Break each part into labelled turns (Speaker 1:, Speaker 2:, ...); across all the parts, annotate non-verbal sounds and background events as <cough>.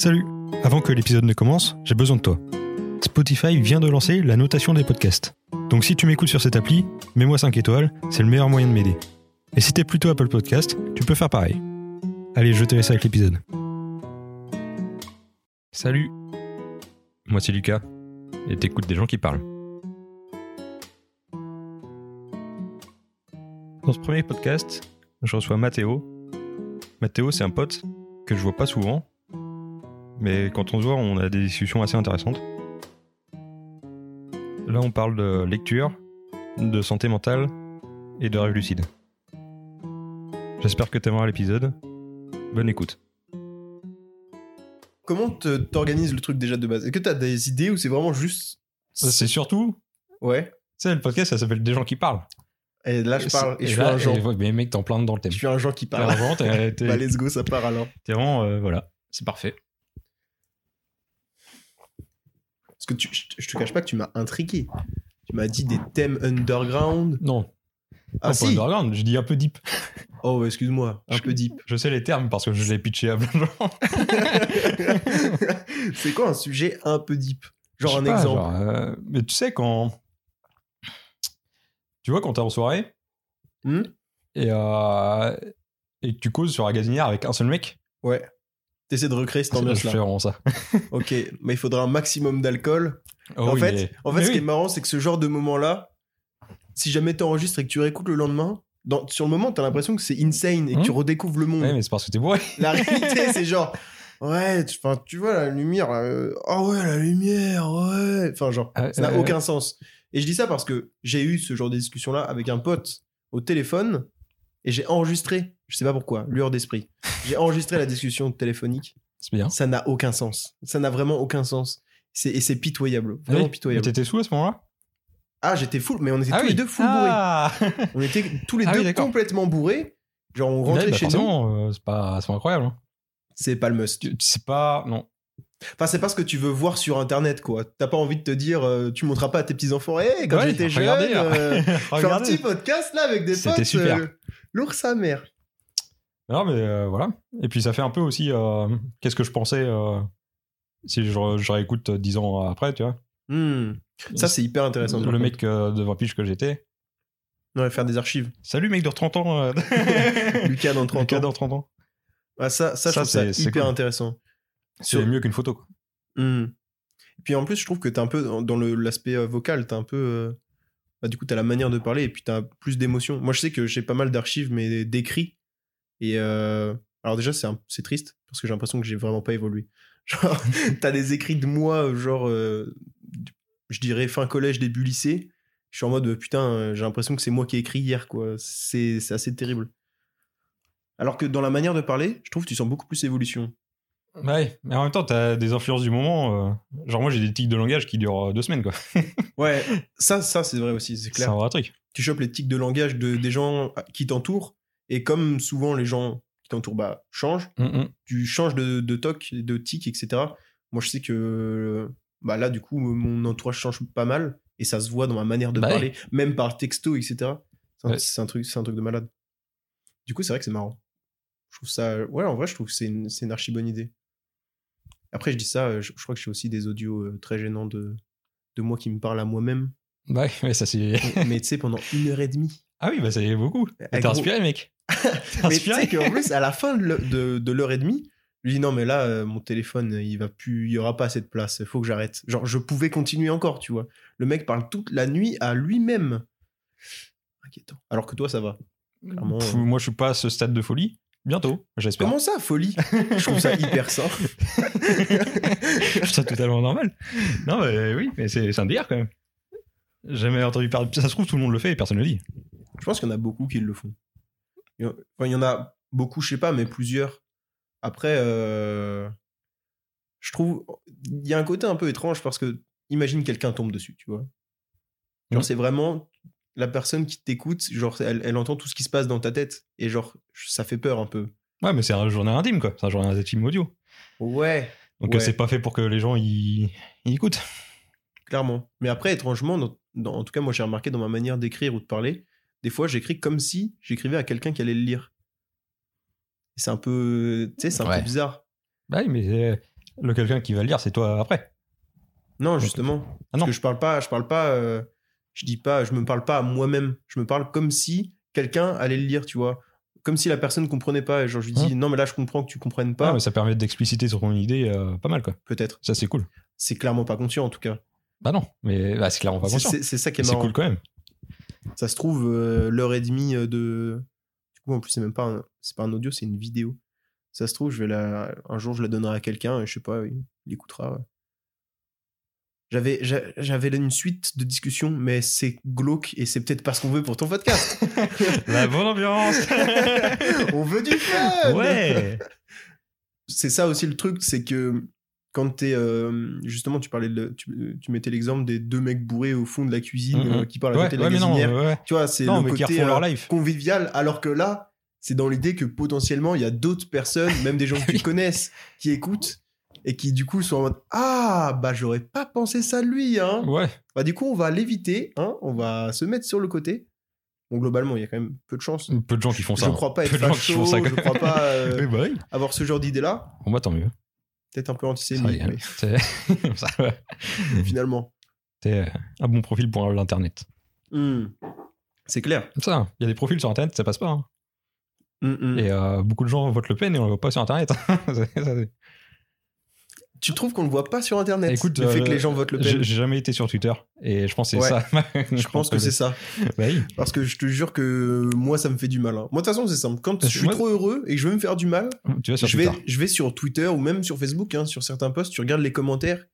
Speaker 1: Salut Avant que l'épisode ne commence, j'ai besoin de toi. Spotify vient de lancer la notation des podcasts. Donc si tu m'écoutes sur cette appli, mets-moi 5 étoiles, c'est le meilleur moyen de m'aider. Et si t'es plutôt Apple Podcast, tu peux faire pareil. Allez, je te laisse avec l'épisode. Salut Moi c'est Lucas, et t'écoutes des gens qui parlent. Dans ce premier podcast, je reçois Mathéo. Mathéo, c'est un pote que je vois pas souvent, mais quand on se voit, on a des discussions assez intéressantes. Là, on parle de lecture, de santé mentale et de rêve lucide. J'espère que t'aimeras l'épisode. Bonne écoute.
Speaker 2: Comment te- t'organises le truc déjà de base? Est-ce que t'as des idées ou c'est vraiment juste.
Speaker 1: C'est surtout,
Speaker 2: Ouais.
Speaker 1: tu sais, le podcast, ça s'appelle Des gens qui parlent.
Speaker 2: Et là, je parle et, je suis
Speaker 1: là,
Speaker 2: un genre.
Speaker 1: et mais mec, t'en plein dans le thème.
Speaker 2: Je suis un genre qui parle.
Speaker 1: t'es- <laughs>
Speaker 2: bah, let's go, ça part alors.
Speaker 1: t'es vraiment, euh, voilà, c'est parfait.
Speaker 2: Parce que tu, je, te cache pas que tu m'as intrigué. Tu m'as dit des thèmes underground.
Speaker 1: Non,
Speaker 2: Ah
Speaker 1: pas
Speaker 2: si
Speaker 1: underground, je dis un peu deep.
Speaker 2: Oh, excuse-moi, un peu deep.
Speaker 1: Je sais les termes parce que je l'ai pitché à plein de gens. <laughs>
Speaker 2: c'est quoi un sujet un peu deep? Genre un
Speaker 1: pas,
Speaker 2: exemple.
Speaker 1: genre, euh, mais tu sais, quand. Tu vois, quand t'es en soirée
Speaker 2: Hmm?
Speaker 1: et, euh, et que tu causes sur la gazinière avec un seul mec,
Speaker 2: Ouais. T'essaies de recréer cette
Speaker 1: je
Speaker 2: ambiance
Speaker 1: fais
Speaker 2: là.
Speaker 1: vraiment ça. <laughs>
Speaker 2: Ok, mais il faudra un maximum d'alcool.
Speaker 1: Oh
Speaker 2: en
Speaker 1: oui,
Speaker 2: fait,
Speaker 1: mais-
Speaker 2: en fait
Speaker 1: mais
Speaker 2: ce qui est marrant, c'est que ce genre de moment-là, si jamais t'enregistres et que tu réécoutes le lendemain, dans, sur le moment, t'as l'impression que c'est insane et que tu redécouvres le monde.
Speaker 1: Ouais, mais c'est parce que t'es bourré. <laughs>
Speaker 2: La réalité, c'est genre, ouais, tu, tu vois la lumière, euh, oh ouais, la lumière, ouais. Enfin, genre,
Speaker 1: Ouais,
Speaker 2: ça n'a aucun sens. Et je dis ça parce que j'ai eu ce genre de discussion-là avec un pote au téléphone et j'ai enregistré, je sais pas pourquoi, lueur d'esprit. J'ai enregistré la discussion téléphonique.
Speaker 1: C'est bien.
Speaker 2: Ça n'a aucun sens. Ça n'a vraiment aucun sens. C'est- Et c'est pitoyable. Vraiment
Speaker 1: Oui, Mais
Speaker 2: pitoyable.
Speaker 1: t'étais sous à ce moment-là?
Speaker 2: Ah, j'étais full, mais on était
Speaker 1: Ah
Speaker 2: tous
Speaker 1: oui.
Speaker 2: les deux full
Speaker 1: Ah
Speaker 2: bourrés. On était tous les
Speaker 1: Ah
Speaker 2: deux complètement bourrés. Genre, on rentrait
Speaker 1: bah
Speaker 2: chez nous.
Speaker 1: euh, c'est pas, c'est incroyable. hein.
Speaker 2: C'est pas le must.
Speaker 1: C'est pas. Non.
Speaker 2: Enfin, c'est pas ce que tu veux voir sur internet, quoi. T'as pas envie de te dire, euh, tu montreras pas à tes petits-enfants, hé, quand
Speaker 1: Ouais,
Speaker 2: j'étais jeune,
Speaker 1: regardez,
Speaker 2: euh, <laughs> un petit podcast là avec des
Speaker 1: C'était
Speaker 2: potes.
Speaker 1: super.
Speaker 2: euh, Lourd sa mère.
Speaker 1: Non, mais euh, voilà. Et puis ça fait un peu aussi. euh, Qu'est-ce que je pensais euh, si je, je réécoute euh, 10 ans après, tu vois
Speaker 2: Hmm. Ça, c'est hyper intéressant.
Speaker 1: Le mec euh, de 20 piges que j'étais.
Speaker 2: Ouais, faire des archives.
Speaker 1: Salut mec de 30 ans. euh. <laughs>
Speaker 2: Lucas dans 30
Speaker 1: Lucas
Speaker 2: ans.
Speaker 1: dans 30 ans.
Speaker 2: Ah, ça, ça, je
Speaker 1: Ça,
Speaker 2: trouve ça hyper
Speaker 1: cool.
Speaker 2: intéressant.
Speaker 1: C'est
Speaker 2: Sur-
Speaker 1: mieux qu'une photo. quoi.
Speaker 2: Hmm. Et puis en plus, je trouve que t'es un peu dans- dans le- l'aspect euh, vocal, t'as un peu. euh, bah, du coup, t'as la manière de parler et puis t'as plus d'émotion. Moi, je sais que j'ai pas mal d'archives, mais d'écrits. Et euh, alors, déjà, c'est un- c'est triste parce que j'ai l'impression que j'ai vraiment pas évolué. <laughs> Genre, <laughs> t'as des écrits de moi, genre, euh, je dirais fin collège, début lycée. Je suis en mode putain, euh, j'ai l'impression que c'est moi qui ai écrit hier, quoi. C'est c'est assez terrible. Alors que dans la manière de parler, je trouve que tu sens beaucoup plus évolution.
Speaker 1: Ouais, mais en même temps, t'as des influences du moment. euh, Genre, moi, j'ai des tics de langage qui durent deux semaines, quoi. <laughs>
Speaker 2: Ouais, ça, ça c'est vrai aussi, c'est
Speaker 1: C'est
Speaker 2: clair.
Speaker 1: un vrai truc.
Speaker 2: tu chopes les tics de langage de, des gens qui t'entourent, et comme souvent les gens qui t'entourent bah, changent,
Speaker 1: Mm, mm.
Speaker 2: tu changes de, de toc, de tic, etc. Moi, je sais que bah, là, du coup, mon entourage change pas mal, et ça se voit dans ma manière de
Speaker 1: Bah
Speaker 2: parler, même par texto, etc. C'est un,
Speaker 1: Ouais.
Speaker 2: c'est un truc, c'est un truc de malade. Du coup, c'est vrai que c'est marrant. Je trouve ça. Ouais, en vrai, je trouve que c'est une, une archi bonne idée. Après, je dis ça, euh, je, je crois que j'ai aussi des audios euh, très gênants de, de moi qui me parle à moi-même.
Speaker 1: Ouais, <laughs> ouais, ça c'est.
Speaker 2: Mais tu sais, pendant une heure et demie.
Speaker 1: Ah oui, bah ça y est beaucoup. T'es
Speaker 2: gros.
Speaker 1: inspiré, mec. <laughs> T'es
Speaker 2: Mais
Speaker 1: inspiré.
Speaker 2: sais qu'en plus, à la fin de l'heure de, de l'heure et demie, je lui dis non, mais là, euh, mon téléphone, il va plus, il y aura pas assez de place, il faut que j'arrête. Genre, je pouvais continuer encore, tu vois. Le mec parle toute la nuit à lui-même. Inquiétant. Alors que toi, ça va. Clairement,
Speaker 1: Pff,
Speaker 2: euh.
Speaker 1: Moi, je suis pas à ce stade de folie. Bientôt, j'espère.
Speaker 2: Comment ça, folie? Je trouve ça hyper sain. <laughs>
Speaker 1: je trouve ça totalement normal. Non, mais oui, mais c'est un délire quand même. J'ai Jamais entendu parler. Ça se trouve, tout le monde le fait et personne ne le dit.
Speaker 2: Je pense qu'il y en a beaucoup qui le font. Il y en- Enfin, il y en a beaucoup, je sais pas, mais plusieurs. Après, euh, je trouve. Il y a un côté un peu étrange parce que imagine quelqu'un tombe dessus, tu vois. Genre, c'est vraiment la personne qui t'écoute, genre, elle, elle entend tout ce qui se passe dans ta tête. Et genre, ça fait peur un peu.
Speaker 1: Ouais, mais c'est un journal intime, quoi. C'est un journal intime audio.
Speaker 2: Ouais,
Speaker 1: Donc,
Speaker 2: Ouais.
Speaker 1: c'est pas fait pour que les gens y, y écoutent.
Speaker 2: clairement. Mais après, étrangement, dans- dans- en tout cas, moi, j'ai remarqué dans ma manière d'écrire ou de parler, des fois, j'écris comme si j'écrivais à quelqu'un qui allait le lire. C'est un peu. Tu sais, c'est un
Speaker 1: Ouais.
Speaker 2: peu bizarre.
Speaker 1: Bah oui, mais euh, Le quelqu'un qui va le lire, c'est toi après.
Speaker 2: Non, justement.
Speaker 1: Ah
Speaker 2: Parce
Speaker 1: non.
Speaker 2: que je parle pas, je parle pas, euh, je dis pas, je me parle pas à moi-même. Je me parle comme si quelqu'un allait le lire, tu vois. Comme si la personne comprenait pas. Et genre, je lui dis, non, mais là, je comprends que tu comprennes pas.
Speaker 1: Ah, mais ça permet d'expliciter sur ton idée euh, pas mal, quoi.
Speaker 2: Peut-être.
Speaker 1: Ça, c'est cool.
Speaker 2: C'est clairement pas conscient, en tout cas.
Speaker 1: Bah non, mais bah, c'est clairement pas
Speaker 2: C'est-
Speaker 1: conscient.
Speaker 2: C'est c'est ça qui est
Speaker 1: C'est
Speaker 2: marrant.
Speaker 1: cool quand même.
Speaker 2: Ça se trouve, euh, l'heure et demie euh, de. Du coup, en plus, c'est même pas un... c'est pas un audio, c'est une vidéo. Ça se trouve, je vais la... un jour, je la donnerai à quelqu'un et je sais pas, il il écoutera. J'avais, j'a- j'avais une suite de discussions, mais c'est glauque et c'est peut-être parce qu'on veut pour ton podcast. <laughs>
Speaker 1: La bonne ambiance <laughs>
Speaker 2: On veut du fun
Speaker 1: Ouais
Speaker 2: C'est ça aussi le truc, c'est que quand t'es. euh, justement, tu parlais de, tu, tu mettais l'exemple des deux mecs bourrés au fond de la cuisine
Speaker 1: Mhm.
Speaker 2: euh, qui parlent à
Speaker 1: Ouais,
Speaker 2: côté de
Speaker 1: ouais,
Speaker 2: la
Speaker 1: non, ouais.
Speaker 2: Tu vois, c'est le côté
Speaker 1: leur
Speaker 2: euh,
Speaker 1: life.
Speaker 2: convivial, alors que là, c'est dans l'idée que potentiellement, il y a d'autres personnes, même des gens que tu <laughs> connaisses, qui écoutent et qui du coup sont en mode Ah, bah j'aurais pas pensé ça de lui, hein.
Speaker 1: Ouais.
Speaker 2: Bah du coup, on va l'éviter, hein. On va se mettre sur le côté. Bon, globalement, il y a quand même peu de chance.
Speaker 1: Peu de gens qui font ça.
Speaker 2: Je crois pas être
Speaker 1: Peu de gens qui
Speaker 2: facho,
Speaker 1: font ça,
Speaker 2: je crois pas euh, <laughs>
Speaker 1: Oui, bah oui.
Speaker 2: avoir ce genre d'idée-là.
Speaker 1: Bon, bah tant mieux.
Speaker 2: Peut-être un peu antisémite, mais <laughs> finalement.
Speaker 1: C'est, euh, un bon profil pour l'internet.
Speaker 2: Hmm. C'est clair.
Speaker 1: Comme ça, il y a des profils sur internet, ça passe pas. hein.
Speaker 2: Hmm, hmm.
Speaker 1: Et euh, beaucoup de gens votent Le Pen et on le voit pas sur internet. <laughs> Ça,
Speaker 2: Tu trouves qu'on le voit pas sur Internet
Speaker 1: Écoute,
Speaker 2: Le fait
Speaker 1: euh,
Speaker 2: que les gens votent Le Pen
Speaker 1: j'ai jamais été sur Twitter et je pense que c'est
Speaker 2: Ouais.
Speaker 1: ça. <laughs>
Speaker 2: Je pense que c'est ça.
Speaker 1: Bah oui.
Speaker 2: Parce que je te jure que moi, ça me fait du mal. hein. Moi, de toute façon, c'est simple. Quand je suis
Speaker 1: Moi-
Speaker 2: trop heureux et que je veux me faire du mal,
Speaker 1: Tu vas sur
Speaker 2: je vais,
Speaker 1: Twitter.
Speaker 2: je vais sur Twitter ou même sur Facebook, hein, sur certains posts, tu regardes les commentaires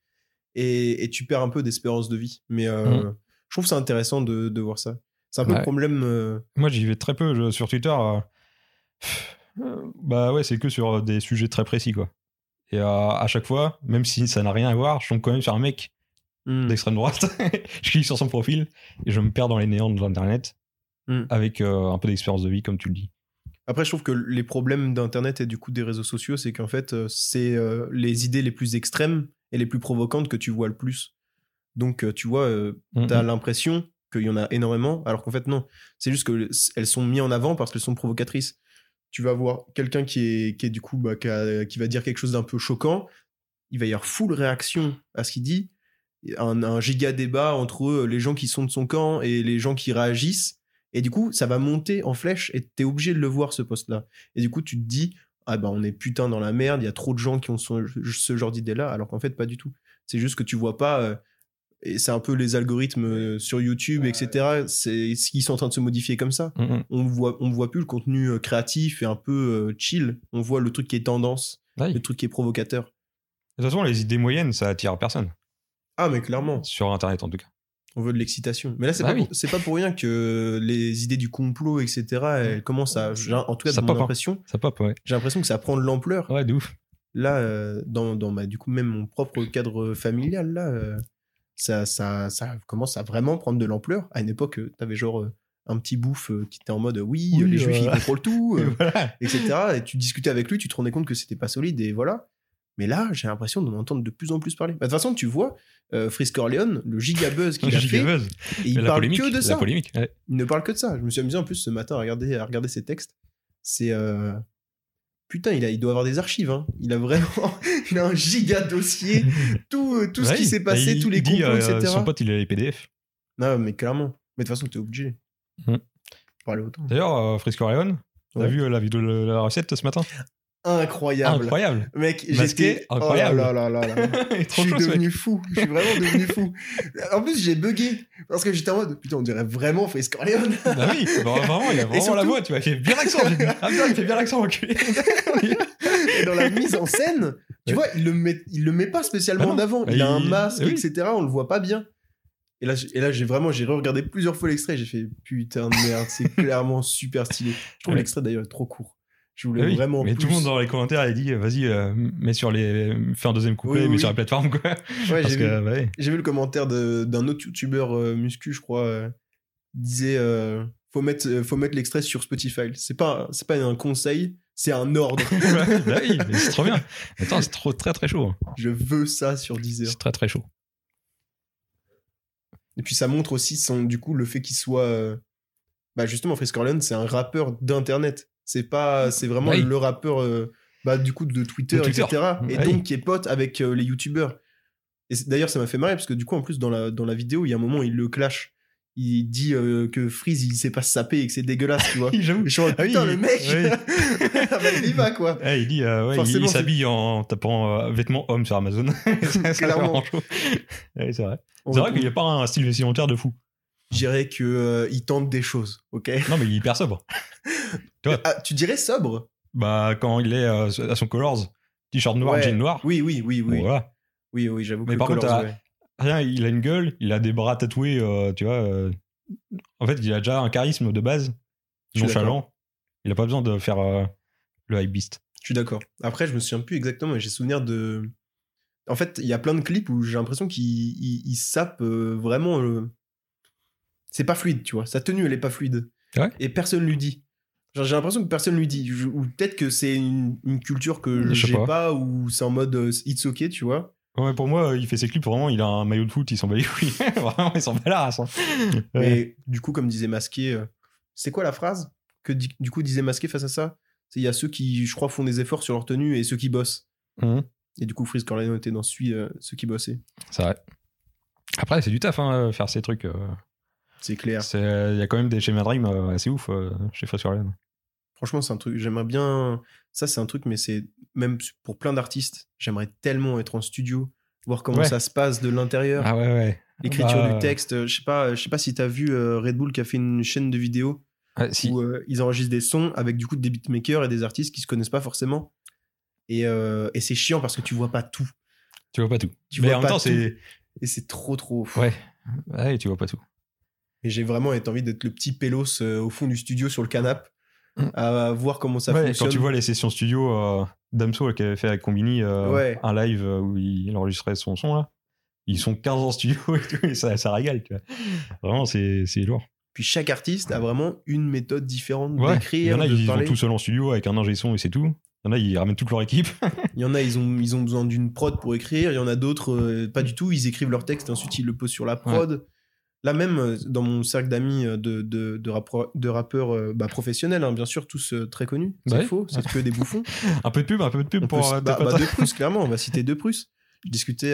Speaker 2: et, et tu perds un peu d'espérance de vie. Mais euh,
Speaker 1: Mhm.
Speaker 2: je trouve ça intéressant de, de voir ça. C'est un peu le problème. euh,
Speaker 1: Moi, j'y vais très peu je- sur Twitter. euh, euh, Bah ouais, c'est que sur des sujets très précis, quoi. Et euh, à chaque fois, même si ça n'a rien à voir, je tombe quand même sur un mec
Speaker 2: hmm.
Speaker 1: d'extrême droite. <laughs> je clique sur son profil et je me perds dans les néants de l'internet
Speaker 2: Mm.
Speaker 1: avec euh, un peu d'expérience de vie, comme tu le dis.
Speaker 2: Après, je trouve que les problèmes d'Internet et du coup des réseaux sociaux, c'est qu'en fait, euh, c'est euh, les idées les plus extrêmes et les plus provocantes que tu vois le plus. Donc, tu vois, euh,
Speaker 1: Mm,
Speaker 2: t'as
Speaker 1: mm.
Speaker 2: l'impression qu'il y en a énormément, alors qu'en fait, non. C'est juste qu'elles sont mises en avant parce qu'elles sont provocatrices. Tu vas voir quelqu'un bah, qui, va dire quelque chose d'un peu choquant. Il va y avoir full réaction à ce qu'il dit. Un, un giga débat entre euh, les gens qui sont de son camp et les gens qui réagissent. Et du coup, ça va monter en flèche et t'es obligé de le voir, ce poste-là. Et du coup, tu te dis, ah bah, on est putain dans la merde, il y a trop de gens qui ont ce, genre d'idée-là, alors qu'en fait, pas du tout. C'est juste que tu vois pas. Et c'est un peu les algorithmes euh, sur YouTube, etc. C'est ce qui sont en train de se modifier comme ça.
Speaker 1: Mm, mm.
Speaker 2: On voit, on voit plus le contenu euh, créatif et un peu euh, chill. On voit le truc qui est tendance, le truc qui est provocateur.
Speaker 1: De toute façon, les idées moyennes, ça attire personne.
Speaker 2: Ah, mais clairement,
Speaker 1: Sur internet, en tout cas.
Speaker 2: on veut de l'excitation. Mais là, c'est
Speaker 1: Bah
Speaker 2: pas,
Speaker 1: oui.
Speaker 2: pour- c'est pas pour rien que les idées du complot, etc., elles commencent à. En tout cas,
Speaker 1: Ça
Speaker 2: de
Speaker 1: pop,
Speaker 2: mon
Speaker 1: hein.
Speaker 2: impression,
Speaker 1: Ça pop, ouais.
Speaker 2: j'ai l'impression que ça prend de l'ampleur.
Speaker 1: Ouais, de ouf.
Speaker 2: Là, dans, dans bah, du coup, même mon propre cadre familial, là, euh, ça, ça, ça commence à vraiment prendre de l'ampleur. À une époque, euh, t'avais genre euh, un petit bouffe euh, qui était en mode oui,
Speaker 1: Oui,
Speaker 2: les juifs, ils contrôlent tout, <laughs>
Speaker 1: voilà.
Speaker 2: etc. Et tu discutais avec lui, tu te rendais compte que c'était pas solide, et voilà. Mais là, j'ai l'impression d'en entendre de plus en plus parler. Bah, De toute façon, tu vois, euh, Frisk Orleans, le giga buzz qu'il a fait,
Speaker 1: Giga buzz.
Speaker 2: et il
Speaker 1: La
Speaker 2: parle
Speaker 1: polémique,
Speaker 2: que de
Speaker 1: La
Speaker 2: ça.
Speaker 1: polémique, ouais.
Speaker 2: Il ne parle que de ça. Je me suis amusé en plus ce matin à regarder, à regarder ses textes. C'est. euh, Putain, il, a, il doit avoir des archives. Hein. Il a vraiment. <laughs> il a un giga dossier. Tout, euh, tout ce qui s'est passé,
Speaker 1: il-
Speaker 2: tous les complots,
Speaker 1: euh,
Speaker 2: etc.
Speaker 1: Son pote, il a les PDF.
Speaker 2: Non, mais clairement. Mais de toute façon, t'es obligé. Parler autant.
Speaker 1: D'ailleurs, euh, Frisco Orion, t'as
Speaker 2: Ouais.
Speaker 1: vu euh, la vidéo de la recette ce matin?
Speaker 2: Incroyable.
Speaker 1: Incroyable
Speaker 2: Mec,
Speaker 1: Masqué,
Speaker 2: j'étais.
Speaker 1: incroyable.
Speaker 2: Oh là là là là.
Speaker 1: Il est <laughs>
Speaker 2: Je suis devenu fou. Je suis vraiment devenu fou. En plus, j'ai bugué. Parce que j'étais en mode, putain, on dirait vraiment Frisk Orleans.
Speaker 1: Bah oui, bah, vraiment, il a vraiment
Speaker 2: surtout-
Speaker 1: la voix, tu vois, il fait bien l'accent. Ah putain, il fait bien l'accent, enculé.
Speaker 2: Et dans la mise en scène, tu vois, il le met, il le met pas spécialement
Speaker 1: Ah
Speaker 2: en avant.
Speaker 1: Bah,
Speaker 2: Il a un
Speaker 1: il-
Speaker 2: masque,
Speaker 1: oui.
Speaker 2: etc. On le voit pas bien. Et là, j'ai- et là, j'ai vraiment, j'ai regardé plusieurs fois l'extrait. J'ai fait putain de merde, c'est <laughs> clairement super stylé. Je trouve
Speaker 1: Ouais.
Speaker 2: l'extrait d'ailleurs trop court. Je voulais
Speaker 1: Ah oui,
Speaker 2: vraiment.
Speaker 1: mais
Speaker 2: plus.
Speaker 1: tout le monde dans les commentaires, il dit, vas-y, euh, mets sur les, fais un deuxième couplet,
Speaker 2: Oui,
Speaker 1: mets sur la plateforme, quoi.
Speaker 2: Ouais,
Speaker 1: Parce
Speaker 2: j'ai
Speaker 1: que,
Speaker 2: vu,
Speaker 1: bah, ouais.
Speaker 2: j'ai vu le commentaire d'un autre youtubeur euh, muscu, je crois. euh, il disait, euh, faut mettre, faut mettre l'extrait sur Spotify. C'est pas, c'est pas un conseil, c'est un ordre. <laughs>
Speaker 1: bah oui, c'est trop bien. Attends, c'est trop, très très chaud. hein.
Speaker 2: Je veux ça sur Deezer.
Speaker 1: C'est très très chaud.
Speaker 2: Et puis ça montre aussi son, du coup le fait qu'il soit bah justement Frisk Orleans c'est un rappeur d'internet. C'est pas c'est vraiment
Speaker 1: Oui.
Speaker 2: le rappeur euh, bah, du coup, de Twitter,
Speaker 1: De Twitter.
Speaker 2: etc. Et
Speaker 1: Ouais.
Speaker 2: donc, qui est pote avec euh, les youtubeurs. Et d'ailleurs, ça m'a fait marrer parce que du coup, en plus, dans la, dans la vidéo, il y a un moment, il le clash. Il dit euh, que Freeze, il sait pas se saper et que c'est dégueulasse, tu vois. <laughs>
Speaker 1: J'avoue.
Speaker 2: Je suis
Speaker 1: Ah oui,
Speaker 2: putain, le mec, <laughs> ah bah, il y va, quoi.
Speaker 1: Ouais, il dit, euh, ouais, il- s'habille en tapant euh, vêtements hommes sur Amazon. <laughs> Ouais, c'est vrai. C'est
Speaker 2: va-
Speaker 1: vrai qu'il n'y a pas un style vestimentaire de fou.
Speaker 2: Je dirais que euh, il tente des choses, ok?
Speaker 1: Non, mais il est hyper sobre. <laughs>
Speaker 2: Ah, Tu dirais sobre?
Speaker 1: Bah, quand il est euh, à son Colors, t-shirt noir,
Speaker 2: Ouais.
Speaker 1: jean noir.
Speaker 2: Oui, oui, oui, oui.
Speaker 1: Voilà.
Speaker 2: Oui, oui, j'avoue que
Speaker 1: Mais
Speaker 2: le
Speaker 1: par contre,
Speaker 2: Colors,
Speaker 1: t'as-
Speaker 2: ouais.
Speaker 1: Rien, il a une gueule, il a des bras tatoués, euh, tu vois. euh, En fait, il a déjà un charisme de base,
Speaker 2: Je suis
Speaker 1: nonchalant. Il a pas besoin de faire euh, le hype beast.
Speaker 2: Je suis d'accord. Après, je me souviens plus exactement, mais j'ai souvenir de. En fait, il y a plein de clips où j'ai l'impression qu'il il, il sape euh, vraiment. euh, C'est pas fluide, tu vois. Sa tenue, elle est pas fluide.
Speaker 1: Ouais.
Speaker 2: Et personne lui dit. Genre, j'ai l'impression que personne lui dit. Je- Ou peut-être que c'est une, une culture que
Speaker 1: Je sais
Speaker 2: j'ai
Speaker 1: pas.
Speaker 2: pas. ou c'est en mode euh, it's okay, tu vois.
Speaker 1: Ouais, pour moi, il fait ses clips, vraiment, il a un maillot de foot, il s'en bat les couilles. <laughs> vraiment, il s'en bat la race. hein. Ouais.
Speaker 2: Mais du coup, comme disait Masqué, euh, c'est quoi la phrase que di- du coup disait Masqué face à ça? C'est il y a ceux qui, je crois, font des efforts sur leur tenue et ceux qui bossent.
Speaker 1: Mhm.
Speaker 2: Et du coup, Freeze Corleone était dans celui, euh, ceux qui bossaient.
Speaker 1: C'est vrai. Après, c'est du taf, hein, faire ces trucs. euh.
Speaker 2: C'est clair.
Speaker 1: Il y a quand même des schémas Dream euh, assez ouf euh, chez Fresh Corleone.
Speaker 2: Franchement, c'est un truc. J'aimerais bien. Ça, c'est un truc, mais c'est même pour plein d'artistes. J'aimerais tellement être en studio, voir comment
Speaker 1: Ouais.
Speaker 2: ça se passe de l'intérieur,
Speaker 1: Ah ouais, ouais.
Speaker 2: l'écriture
Speaker 1: Bah,
Speaker 2: du texte. Euh, Je sais pas. Je sais pas si t'as vu euh, Red Bull qui a fait une chaîne de vidéos
Speaker 1: si.
Speaker 2: où euh, ils enregistrent des sons avec du coup des beatmakers et des artistes qui se connaissent pas forcément. Et, euh, et c'est chiant parce que tu vois pas tout.
Speaker 1: Tu vois pas tout.
Speaker 2: Tu
Speaker 1: Mais
Speaker 2: vois
Speaker 1: en même temps, c'est.
Speaker 2: Et c'est trop trop.
Speaker 1: Ouais. Ouais, tu vois pas tout.
Speaker 2: Et j'ai vraiment envie d'être le petit pélos euh, au fond du studio sur le canapé
Speaker 1: Mm.
Speaker 2: à voir comment ça
Speaker 1: Ouais,
Speaker 2: fonctionne.
Speaker 1: quand tu vois les sessions studio euh, Damso qui avait fait avec Combini euh,
Speaker 2: Ouais.
Speaker 1: un live euh, où il enregistrait son son là. Ils sont 15 en studio <laughs> et tout, et ça, ça régale, tu vois. Vraiment, c'est c'est lourd.
Speaker 2: Puis chaque artiste a vraiment une méthode différente
Speaker 1: Ouais. Il y
Speaker 2: d'écrire,
Speaker 1: en a, ils
Speaker 2: parler.
Speaker 1: vont tout seuls en studio avec un ingé son et c'est tout. Il y en a, ils ramènent toute leur équipe. <laughs>
Speaker 2: Il y en a, ils ont, ils ont besoin d'une prod pour écrire. Il y en a d'autres, euh, pas du tout. Ils écrivent leur texte et ensuite ils le posent sur la prod. Là même, euh, dans mon cercle d'amis euh, de, de, de, rappro- de rappeurs euh, bah, professionnels, hein, bien sûr, tous très connus. C'est
Speaker 1: Ouais.
Speaker 2: faux, c'est que des bouffons. <laughs>
Speaker 1: un peu de pub, un peu de pub
Speaker 2: On
Speaker 1: pour
Speaker 2: peut- bah, bah, De Prusse, <laughs> clairement, on va citer De Prusse. Je discutais,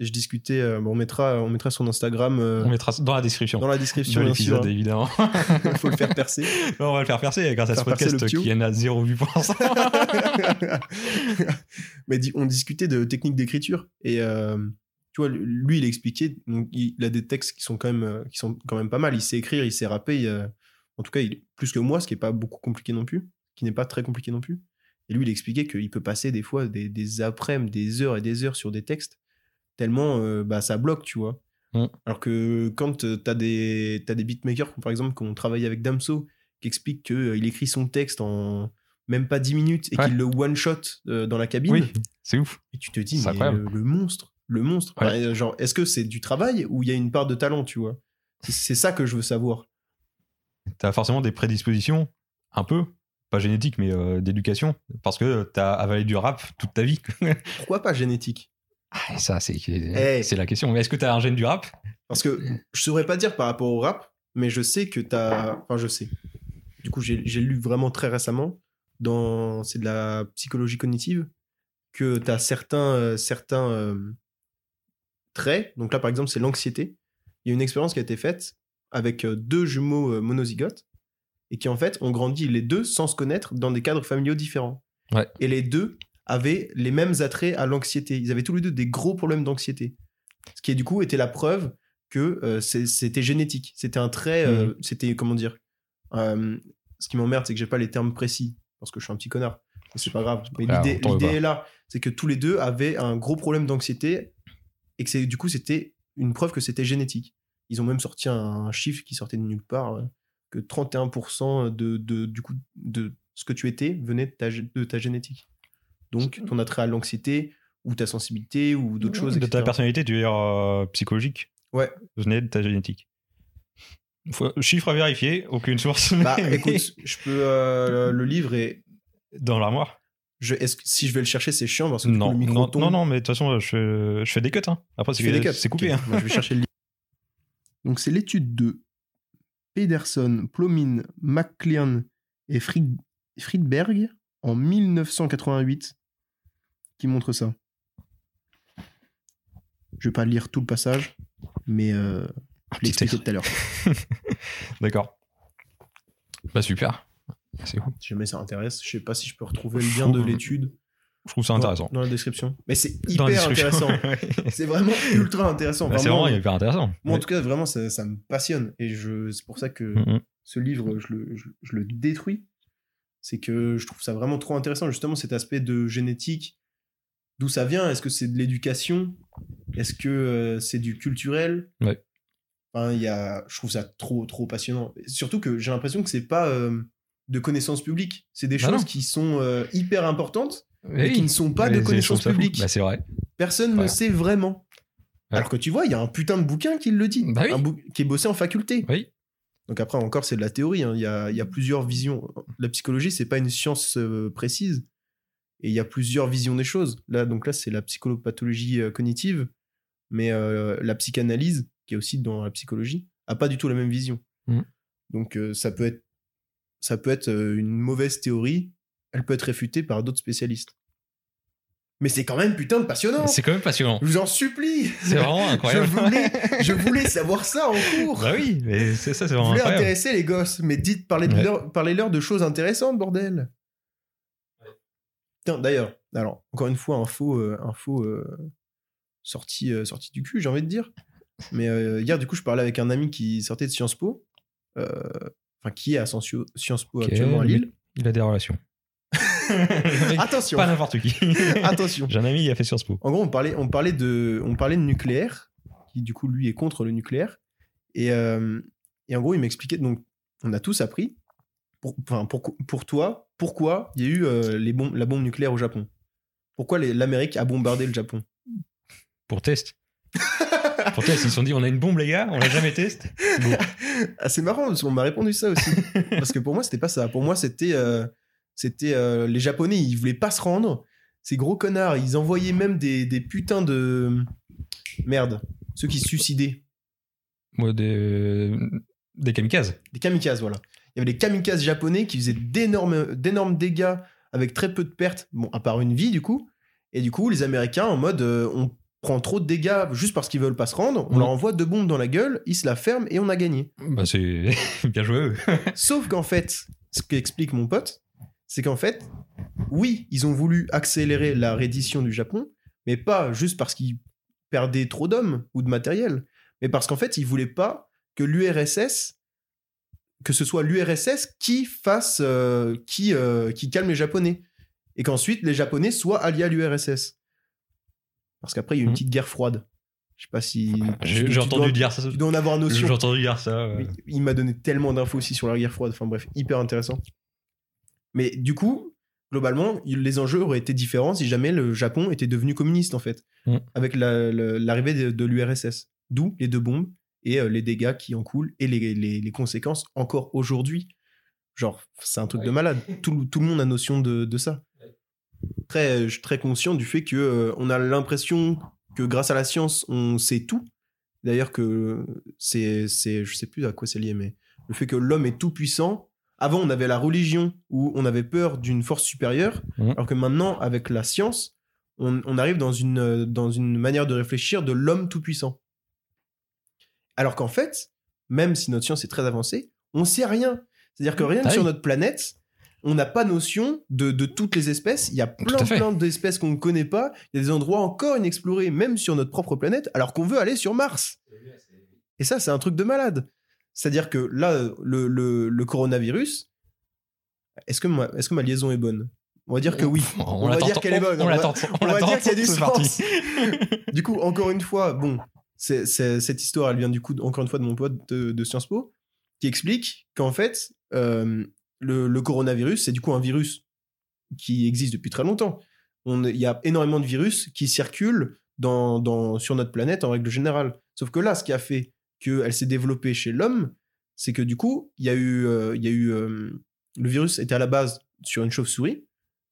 Speaker 2: je discutais bon, on, mettra, on mettra son Instagram
Speaker 1: On mettra dans la description
Speaker 2: dans la description,
Speaker 1: de l'épisode, évidemment. <laughs>
Speaker 2: Il faut le faire percer.
Speaker 1: on va le faire percer grâce à ce podcast qui en a zéro vue pour l'instant.
Speaker 2: Mais on discutait de technique d'écriture et euh, tu vois, lui il expliquait, donc, il a des textes qui sont quand même euh, qui sont quand même pas mal. Il sait écrire, il sait rapper. il, euh, en tout cas, il plus que moi, ce qui est pas beaucoup compliqué non plus, qui n'est pas très compliqué non plus. Et lui, il expliquait qu'il peut passer des fois des, des après-midi, des heures et des heures sur des textes tellement euh, bah, ça bloque, tu vois.
Speaker 1: Mm.
Speaker 2: Alors que quand t'as des t'as des beatmakers, par exemple, qui ont travaillé avec Damso, qui expliquent qu'il écrit son texte en même pas 10 minutes et
Speaker 1: Ouais.
Speaker 2: qu'il le one shot euh, dans la cabine.
Speaker 1: oui, c'est ouf.
Speaker 2: Et tu te dis, mais le monstre, le monstre.
Speaker 1: Ouais.
Speaker 2: Genre, est-ce que c'est du travail ou il y a une part de talent, tu vois? C'est- ça que je veux savoir.
Speaker 1: T'as forcément des prédispositions, un peu, pas génétiques, mais euh, d'éducation, parce que t'as avalé du rap toute ta vie. <laughs>
Speaker 2: Pourquoi pas génétique?
Speaker 1: Ah, ça, c'est
Speaker 2: Eh.
Speaker 1: c'est la question. Mais est-ce que t'as un gène du rap?
Speaker 2: Parce que je saurais pas dire par rapport au rap, mais je sais que t'as. Enfin, je sais. Du coup, j'ai j'ai lu vraiment très récemment, dans. C'est de la psychologie cognitive, que t'as certains, euh, certains euh, traits. Donc là, par exemple, c'est l'anxiété. Il y a une expérience qui a été faite avec euh, deux jumeaux euh, monozygotes et qui, en fait, ont grandi les deux sans se connaître dans des cadres familiaux différents.
Speaker 1: Ouais.
Speaker 2: Et les deux avaient les mêmes attraits à l'anxiété. Ils avaient tous les deux des gros problèmes d'anxiété. Ce qui, du coup, était la preuve que euh, c'était génétique. C'était un trait, euh, c'était, comment dire, euh, ce qui m'emmerde, c'est que j'ai pas les termes précis, parce que je suis un petit connard. C'est pas grave. Mais
Speaker 1: Ah,
Speaker 2: l'idée est là. C'est que tous les deux avaient un gros problème d'anxiété et que du coup, c'était une preuve que c'était génétique. Ils ont même sorti un, chiffre qui sortait de nulle part, euh, que 31% de, de, du coup, de ce que tu étais venait de ta, gé- de ta génétique. Donc, ton attrait à l'anxiété ou ta sensibilité ou d'autres choses.
Speaker 1: De ta personnalité, tu veux dire euh, psychologique
Speaker 2: Ouais.
Speaker 1: Venait de ta génétique. Faut- chiffre à vérifier, aucune source.
Speaker 2: Bah,
Speaker 1: mais-
Speaker 2: écoute, je peux euh, le livre et
Speaker 1: Dans l'armoire
Speaker 2: je, est-ce que si je vais le chercher, c'est chiant parce que coup,
Speaker 1: non,
Speaker 2: le micro
Speaker 1: non,
Speaker 2: tombe.
Speaker 1: non, non, mais de toute façon, je fais, je fais des cuts. Hein. Après,
Speaker 2: fais des
Speaker 1: c'est
Speaker 2: cuts.
Speaker 1: c'est coupé. Hein.
Speaker 2: moi, je vais chercher le livre. <laughs> Donc, c'est l'étude de Pederson, Plomin, McLean et Fried- Friedberg en 1988 qui montre ça. Je vais pas lire tout le passage, mais euh, je l'ai
Speaker 1: Petit
Speaker 2: expliqué tout à l'heure. <laughs>
Speaker 1: D'accord. Bah super. C'est cool.
Speaker 2: Si jamais ça intéresse, je sais pas si je peux retrouver le lien de l'étude
Speaker 1: Je trouve ça intéressant.
Speaker 2: dans la description. Mais c'est hyper intéressant. <laughs> C'est vraiment ultra intéressant.
Speaker 1: Bah, c'est
Speaker 2: Vraiment,
Speaker 1: hyper intéressant.
Speaker 2: Moi, en tout cas, vraiment, ça, ça me passionne. Et je, c'est pour ça que
Speaker 1: Mhm.
Speaker 2: ce livre, je le, je, je le détruis. C'est que je trouve ça vraiment trop intéressant, justement, cet aspect de génétique. D'où ça vient? Est-ce que c'est de l'éducation? Est-ce que euh, c'est du culturel?
Speaker 1: Ouais.
Speaker 2: Enfin, y a, je trouve ça trop, trop passionnant. Surtout que j'ai l'impression que c'est pas euh, de connaissances publiques. C'est des
Speaker 1: Bah
Speaker 2: choses
Speaker 1: non.
Speaker 2: qui sont euh, hyper importantes
Speaker 1: Oui,
Speaker 2: et qui ne sont pas
Speaker 1: mais
Speaker 2: de connaissances publiques.
Speaker 1: Bah, c'est vrai.
Speaker 2: Personne ne
Speaker 1: Ouais.
Speaker 2: sait vraiment.
Speaker 1: Ouais.
Speaker 2: Alors que tu vois, il y a un putain de bouquin qui le dit.
Speaker 1: Bah oui.
Speaker 2: Un bou- qui est bossé en faculté.
Speaker 1: Oui.
Speaker 2: Donc après, encore, c'est de la théorie. hein. Il, y a, il y a plusieurs visions. La psychologie, c'est pas une science euh, précise. Et il y a plusieurs visions des choses. Là, donc là, c'est la psychopathologie euh, cognitive. Mais la psychanalyse, qui est aussi dans la psychologie, a pas du tout la même vision.
Speaker 1: Mhm.
Speaker 2: Donc ça peut être, ça peut être euh, une mauvaise théorie. Elle peut être réfutée par d'autres spécialistes. Mais c'est quand même putain de passionnant.
Speaker 1: C'est quand même passionnant.
Speaker 2: Je vous en supplie.
Speaker 1: C'est vraiment <laughs>
Speaker 2: Je
Speaker 1: incroyable.
Speaker 2: voulais, je <laughs> voulais savoir ça en cours.
Speaker 1: bah oui, mais c'est ça, c'est
Speaker 2: Vous
Speaker 1: vraiment
Speaker 2: voulez
Speaker 1: incroyable.
Speaker 2: intéresser les gosses, mais dites, parlez-leur
Speaker 1: Ouais.
Speaker 2: leur, parlez-leur de choses intéressantes, bordel. Tiens, d'ailleurs, alors, encore une fois, info, euh, info euh, sortie, euh, sortie du cul, j'ai envie de dire. Mais hier, du coup, je parlais avec un ami qui sortait de Sciences Po, enfin, qui est à Sciences Po actuellement à Lille.
Speaker 1: Il a des relations. <laughs> <laughs>
Speaker 2: Attention,
Speaker 1: pas n'importe qui. <laughs>
Speaker 2: attention.
Speaker 1: J'ai un ami, il a fait Sciences Po.
Speaker 2: En gros, on parlait, on parlait, de, on parlait de nucléaire, qui du coup, lui, est contre le nucléaire. Et, euh, et en gros, il m'expliquait, donc, on a tous appris, pour, enfin, pour, pour toi, pourquoi il y a eu euh, les bombes, la bombe nucléaire au Japon Pourquoi l'Amérique a bombardé le Japon
Speaker 1: Pour test. Pour test, ils se sont dit on a une bombe, les gars, on l'a jamais testé. Bon. <laughs>
Speaker 2: Ah, c'est marrant, parce qu'on m'a répondu ça aussi. <laughs> parce que pour moi, c'était pas ça. Pour moi, c'était euh, c'était euh, les Japonais, ils voulaient pas se rendre. Ces gros connards, ils envoyaient même des, des putains de. Merde. Ceux qui se suicidaient.
Speaker 1: Moi, des, des kamikazes.
Speaker 2: Des kamikazes, voilà. Il y avait des kamikazes japonais qui faisaient d'énormes, d'énormes dégâts avec très peu de pertes, bon, à part une vie du coup. Et du coup, les Américains, en mode, euh, on prend trop de dégâts juste parce qu'ils veulent pas se rendre, on leur envoie deux bombes dans la gueule, ils se la ferment et on a gagné.
Speaker 1: Bah, c'est <laughs> bien joué. <laughs>
Speaker 2: Sauf qu'en fait, ce qu'explique mon pote, c'est qu'en fait, oui, ils ont voulu accélérer la reddition du Japon, mais pas juste parce qu'ils perdaient trop d'hommes ou de matériel, mais parce qu'en fait, ils voulaient pas que l'URSS, que ce soit l'URSS qui fasse, euh, qui, euh, qui calme les Japonais, et qu'ensuite les Japonais soient alliés à l'URSS. Parce qu'après, il y a eu une
Speaker 1: Mhm.
Speaker 2: petite guerre froide. Je sais pas si.
Speaker 1: J'ai
Speaker 2: tu
Speaker 1: j'ai entendu
Speaker 2: dois-
Speaker 1: dire ça.
Speaker 2: Tu dois en avoir notion.
Speaker 1: J'ai entendu dire ça.
Speaker 2: il m'a donné tellement d'infos aussi sur la guerre froide. Enfin bref, hyper intéressant. Mais du coup, globalement, il- les enjeux auraient été différents si jamais le Japon était devenu communiste en fait,
Speaker 1: Mm.
Speaker 2: avec la- la- l'arrivée de, de l'URSS. D'où les deux bombes et euh, les dégâts qui en coulent et les, les- les conséquences encore aujourd'hui. Genre, c'est un truc de malade. Tout, le- tout le monde a notion de, de ça. Très, suis très conscient du fait que euh, on a l'impression que grâce à la science, on sait tout. D'ailleurs que c'est, c'est, je sais plus à quoi c'est lié, mais le fait que l'homme est tout puissant. Avant, on avait la religion où on avait peur d'une force supérieure,
Speaker 1: Mhm.
Speaker 2: alors que maintenant, avec la science, on, on arrive dans une, euh, dans une manière de réfléchir de l'homme tout puissant. Alors qu'en fait, même si notre science est très avancée, on sait rien. C'est-à-dire que rien que
Speaker 1: Ah
Speaker 2: sur notre planète, on n'a pas notion de, de toutes les espèces. Il y a plein, plein d'espèces qu'on ne connaît pas. Il y a des endroits encore inexplorés, même sur notre propre planète, alors qu'on veut aller sur Mars. Et ça, c'est un truc de malade. C'est-à-dire que là, le, le- le coronavirus, est-ce que, ma- est-ce que ma liaison est bonne? On va dire que oui.
Speaker 1: On,
Speaker 2: va dire qu'elle est bonne.
Speaker 1: On,
Speaker 2: On va- on va dire qu'il y a du sens. <laughs> du coup, encore une fois, bon, c'est, c'est- cette histoire, elle vient du coup, encore une fois, de mon pote de, de Sciences Po, qui explique qu'en fait, euh, le, le coronavirus, c'est du coup un virus qui existe depuis très longtemps. On- Il y a énormément de virus qui circulent dans, dans, sur notre planète en règle générale. Sauf que là, ce qui a fait qu'elle s'est développée chez l'homme, c'est que du coup, il y a eu, euh, il y a eu euh, le virus était à la base sur une chauve-souris,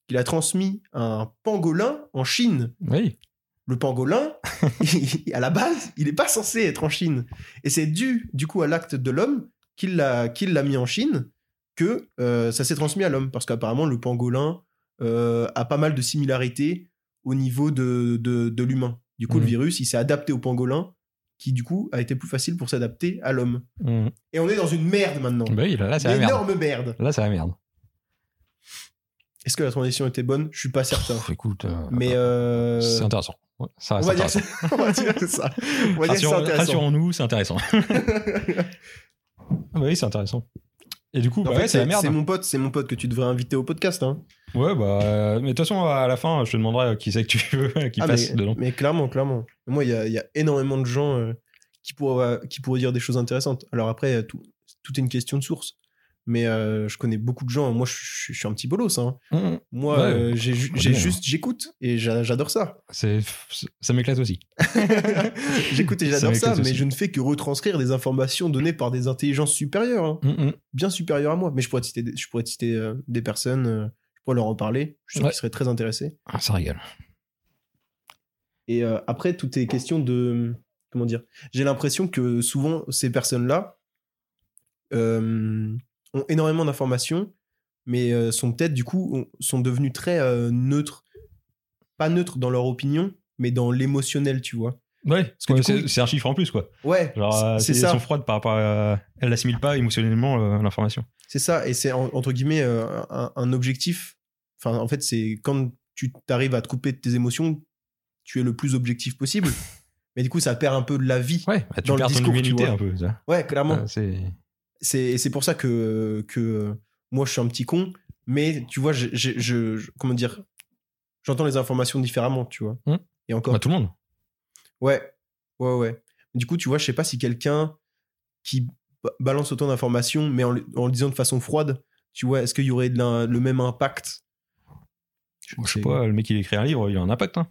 Speaker 2: qu'il a transmis à un pangolin en Chine
Speaker 1: Oui.
Speaker 2: le pangolin, <laughs> il- à la base, il n'est pas censé être en Chine. Et c'est dû, du coup, à l'acte de l'homme qu'il l'a qu'il l'a mis en Chine que euh, ça s'est transmis à l'homme. Parce qu'apparemment, le pangolin euh, a pas mal de similarités au niveau de, de, de l'humain. Du coup, le virus, il s'est adapté au pangolin, qui du coup a été plus facile pour s'adapter à l'homme.
Speaker 1: Mhm.
Speaker 2: Et on est dans une merde maintenant.
Speaker 1: Bah oui, là, c'est la merde.
Speaker 2: énorme merde.
Speaker 1: Là, c'est la merde.
Speaker 2: Est-ce que la transition était bonne? Je suis pas certain.
Speaker 1: Pff, écoute, euh,
Speaker 2: Mais
Speaker 1: c'est intéressant. Ouais, Ça
Speaker 2: on
Speaker 1: reste
Speaker 2: va dire
Speaker 1: intéressant.
Speaker 2: ça. <laughs> on va dire ça. On va dire que c'est
Speaker 1: Rassure-
Speaker 2: intéressant.
Speaker 1: Rassurons-nous, c'est intéressant. <laughs> Ah bah oui, c'est intéressant. Et du coup, bah ouais, c'est la
Speaker 2: c'est
Speaker 1: merde.
Speaker 2: c'est mon pote, c'est mon pote que tu devrais inviter au podcast. Hein.
Speaker 1: Ouais, bah, euh, mais de toute façon, à la fin, je te demanderai qui c'est que tu veux qui
Speaker 2: Ah,
Speaker 1: passe
Speaker 2: mais,
Speaker 1: dedans.
Speaker 2: mais clairement, clairement. Moi, il y y a énormément de gens euh, qui, pourraient, qui pourraient dire des choses intéressantes. Alors après, tout, tout est une question de source. Mais euh, je connais beaucoup de gens. Moi, je, suis- je suis un petit bolos. Hein.
Speaker 1: Mhm.
Speaker 2: Moi,
Speaker 1: Ouais,
Speaker 2: euh, j'ai
Speaker 1: hein.
Speaker 2: juste, j'écoute et j'a- j'adore ça.
Speaker 1: Ça m'éclate aussi. <laughs>
Speaker 2: j'écoute et j'adore ça, mais je ne fais que retranscrire des informations données par des intelligences supérieures, hein.
Speaker 1: Mhm.
Speaker 2: bien supérieures à moi. Mais je pourrais te citer, des- je pourrais te citer euh, des personnes, je pourrais leur en parler. Je suis sûr qu'ils seraient très intéressés.
Speaker 1: Ah, ça régale.
Speaker 2: Et après, tout est question de. Comment dire? J'ai l'impression que souvent, ces personnes-là ont énormément d'informations, mais euh, sont peut-être, du coup, ont- sont devenues très euh, neutres. Pas neutres dans leur opinion, mais dans l'émotionnel, tu vois.
Speaker 1: Ouais, c'est, un chiffre en plus, quoi.
Speaker 2: Ouais,
Speaker 1: Genre, euh,
Speaker 2: c'est ça.
Speaker 1: elles sont froides par rapport à. Elles n'assimilent pas émotionnellement l'information.
Speaker 2: C'est ça, et c'est en- entre guillemets un, un objectif. Enfin, en fait, c'est quand tu t'arrives à te couper de tes émotions, tu es le plus objectif possible. <laughs> Mais du coup, ça perd un peu de la vie.
Speaker 1: Ouais, bah, tu
Speaker 2: Dans le
Speaker 1: perds ton
Speaker 2: discours,
Speaker 1: humanité un peu. Ça.
Speaker 2: Ouais, clairement.
Speaker 1: Euh, c'est...
Speaker 2: c'est pour ça que que moi je suis un petit con mais tu vois je, je- je- je- comment dire j'entends les informations différemment tu vois
Speaker 1: Hmm.
Speaker 2: et encore
Speaker 1: Bah, tout le monde.
Speaker 2: ouais ouais ouais du coup tu vois je sais pas si quelqu'un qui ba- balance autant d'informations mais en, le- en le disant de façon froide tu vois est-ce qu'il y aurait de la- le même impact?
Speaker 1: Je sais
Speaker 2: C'est-
Speaker 1: pas, le mec il écrit un livre, il a un impact. Hein.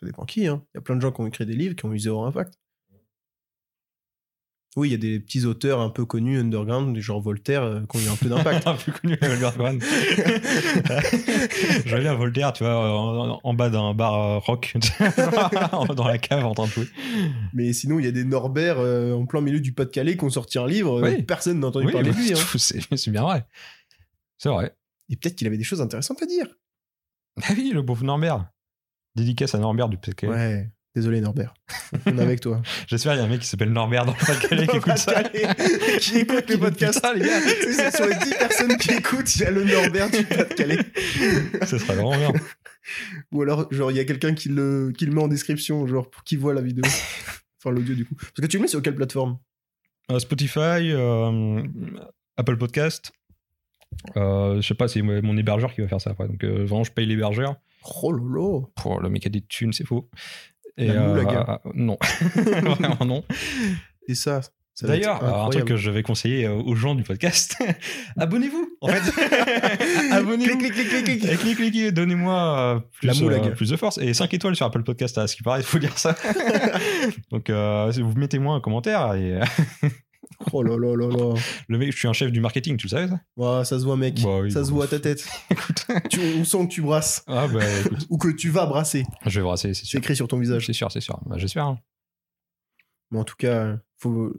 Speaker 2: ça dépend qui hein il y a plein de gens qui ont écrit des livres qui ont eu zéro impact oui il y a des petits auteurs un peu connus underground genre Voltaire euh, qui ont eu un peu d'impact <laughs>
Speaker 1: un peu connu, Albert Cohen. <laughs> Je à Voltaire, tu vois, en, en bas d'un bar euh, rock, <laughs> dans la cave en train de jouer.
Speaker 2: Mais sinon, il y a des Norbert euh, en plein milieu du Pas-de-Calais qui ont sorti un livre. euh,
Speaker 1: Oui.
Speaker 2: Personne n'a entendu
Speaker 1: Oui,
Speaker 2: parler de lui. hein.
Speaker 1: c'est, bien vrai. C'est vrai.
Speaker 2: Et peut-être qu'il avait des choses intéressantes à dire.
Speaker 1: Ah oui, le pauvre Norbert. Dédicace à Norbert du PK.
Speaker 2: Ouais. Désolé, Norbert. On est avec toi. <laughs>
Speaker 1: J'espère qu'il y a un mec qui s'appelle Norbert dans le Pas-de-Calais qui écoute ça.
Speaker 2: Qui <laughs> écoute le podcast.
Speaker 1: Putain, les gars.
Speaker 2: Tu sais, c'est sur les 10 personnes qui écoutent, il y a le Norbert du Pas-de-Calais. <laughs>
Speaker 1: Ça serait vraiment bien.
Speaker 2: Ou alors, genre, il y a quelqu'un qui le, qui le met en description, genre, pour qu'il voit la vidéo. Enfin, l'audio, du coup. Parce que tu le mets sur quelle plateforme?
Speaker 1: Euh, Spotify, euh, Apple Podcast. Euh, je sais pas, c'est mon hébergeur qui va faire ça après. Donc vraiment, je paye l'hébergeur.
Speaker 2: Oh lolo
Speaker 1: Pour le mec a des thunes, c'est faux. Et
Speaker 2: La
Speaker 1: euh, non, <laughs> vraiment non.
Speaker 2: Et ça,
Speaker 1: D'ailleurs, un truc que je vais conseiller euh, aux gens du podcast, <laughs> abonnez-vous. En fait, <laughs> abonnez-vous.
Speaker 2: Clic, clic, clic, clic, clic.
Speaker 1: Et cliquez, cliquez, donnez-moi euh, plus, euh, plus de force. Et 5 étoiles sur Apple Podcast, à ce qui paraît, il faut dire ça. Donc, vous mettez-moi un commentaire. Et
Speaker 2: Oh là là là là.
Speaker 1: le mec, je suis un chef du marketing, tu le savais ça?
Speaker 2: Ouais, ça se voit, mec.
Speaker 1: Bah oui,
Speaker 2: ça se
Speaker 1: bon.
Speaker 2: voit à ta tête. <laughs> tu, on sent que tu brasses.
Speaker 1: Ah bah écoute, <laughs>
Speaker 2: Ou que tu vas brasser.
Speaker 1: je vais brasser, c'est
Speaker 2: C'est
Speaker 1: sûr.
Speaker 2: écrit sur ton visage.
Speaker 1: C'est sûr, c'est sûr. Bah, J'espère. hein.
Speaker 2: Mais en tout cas, faut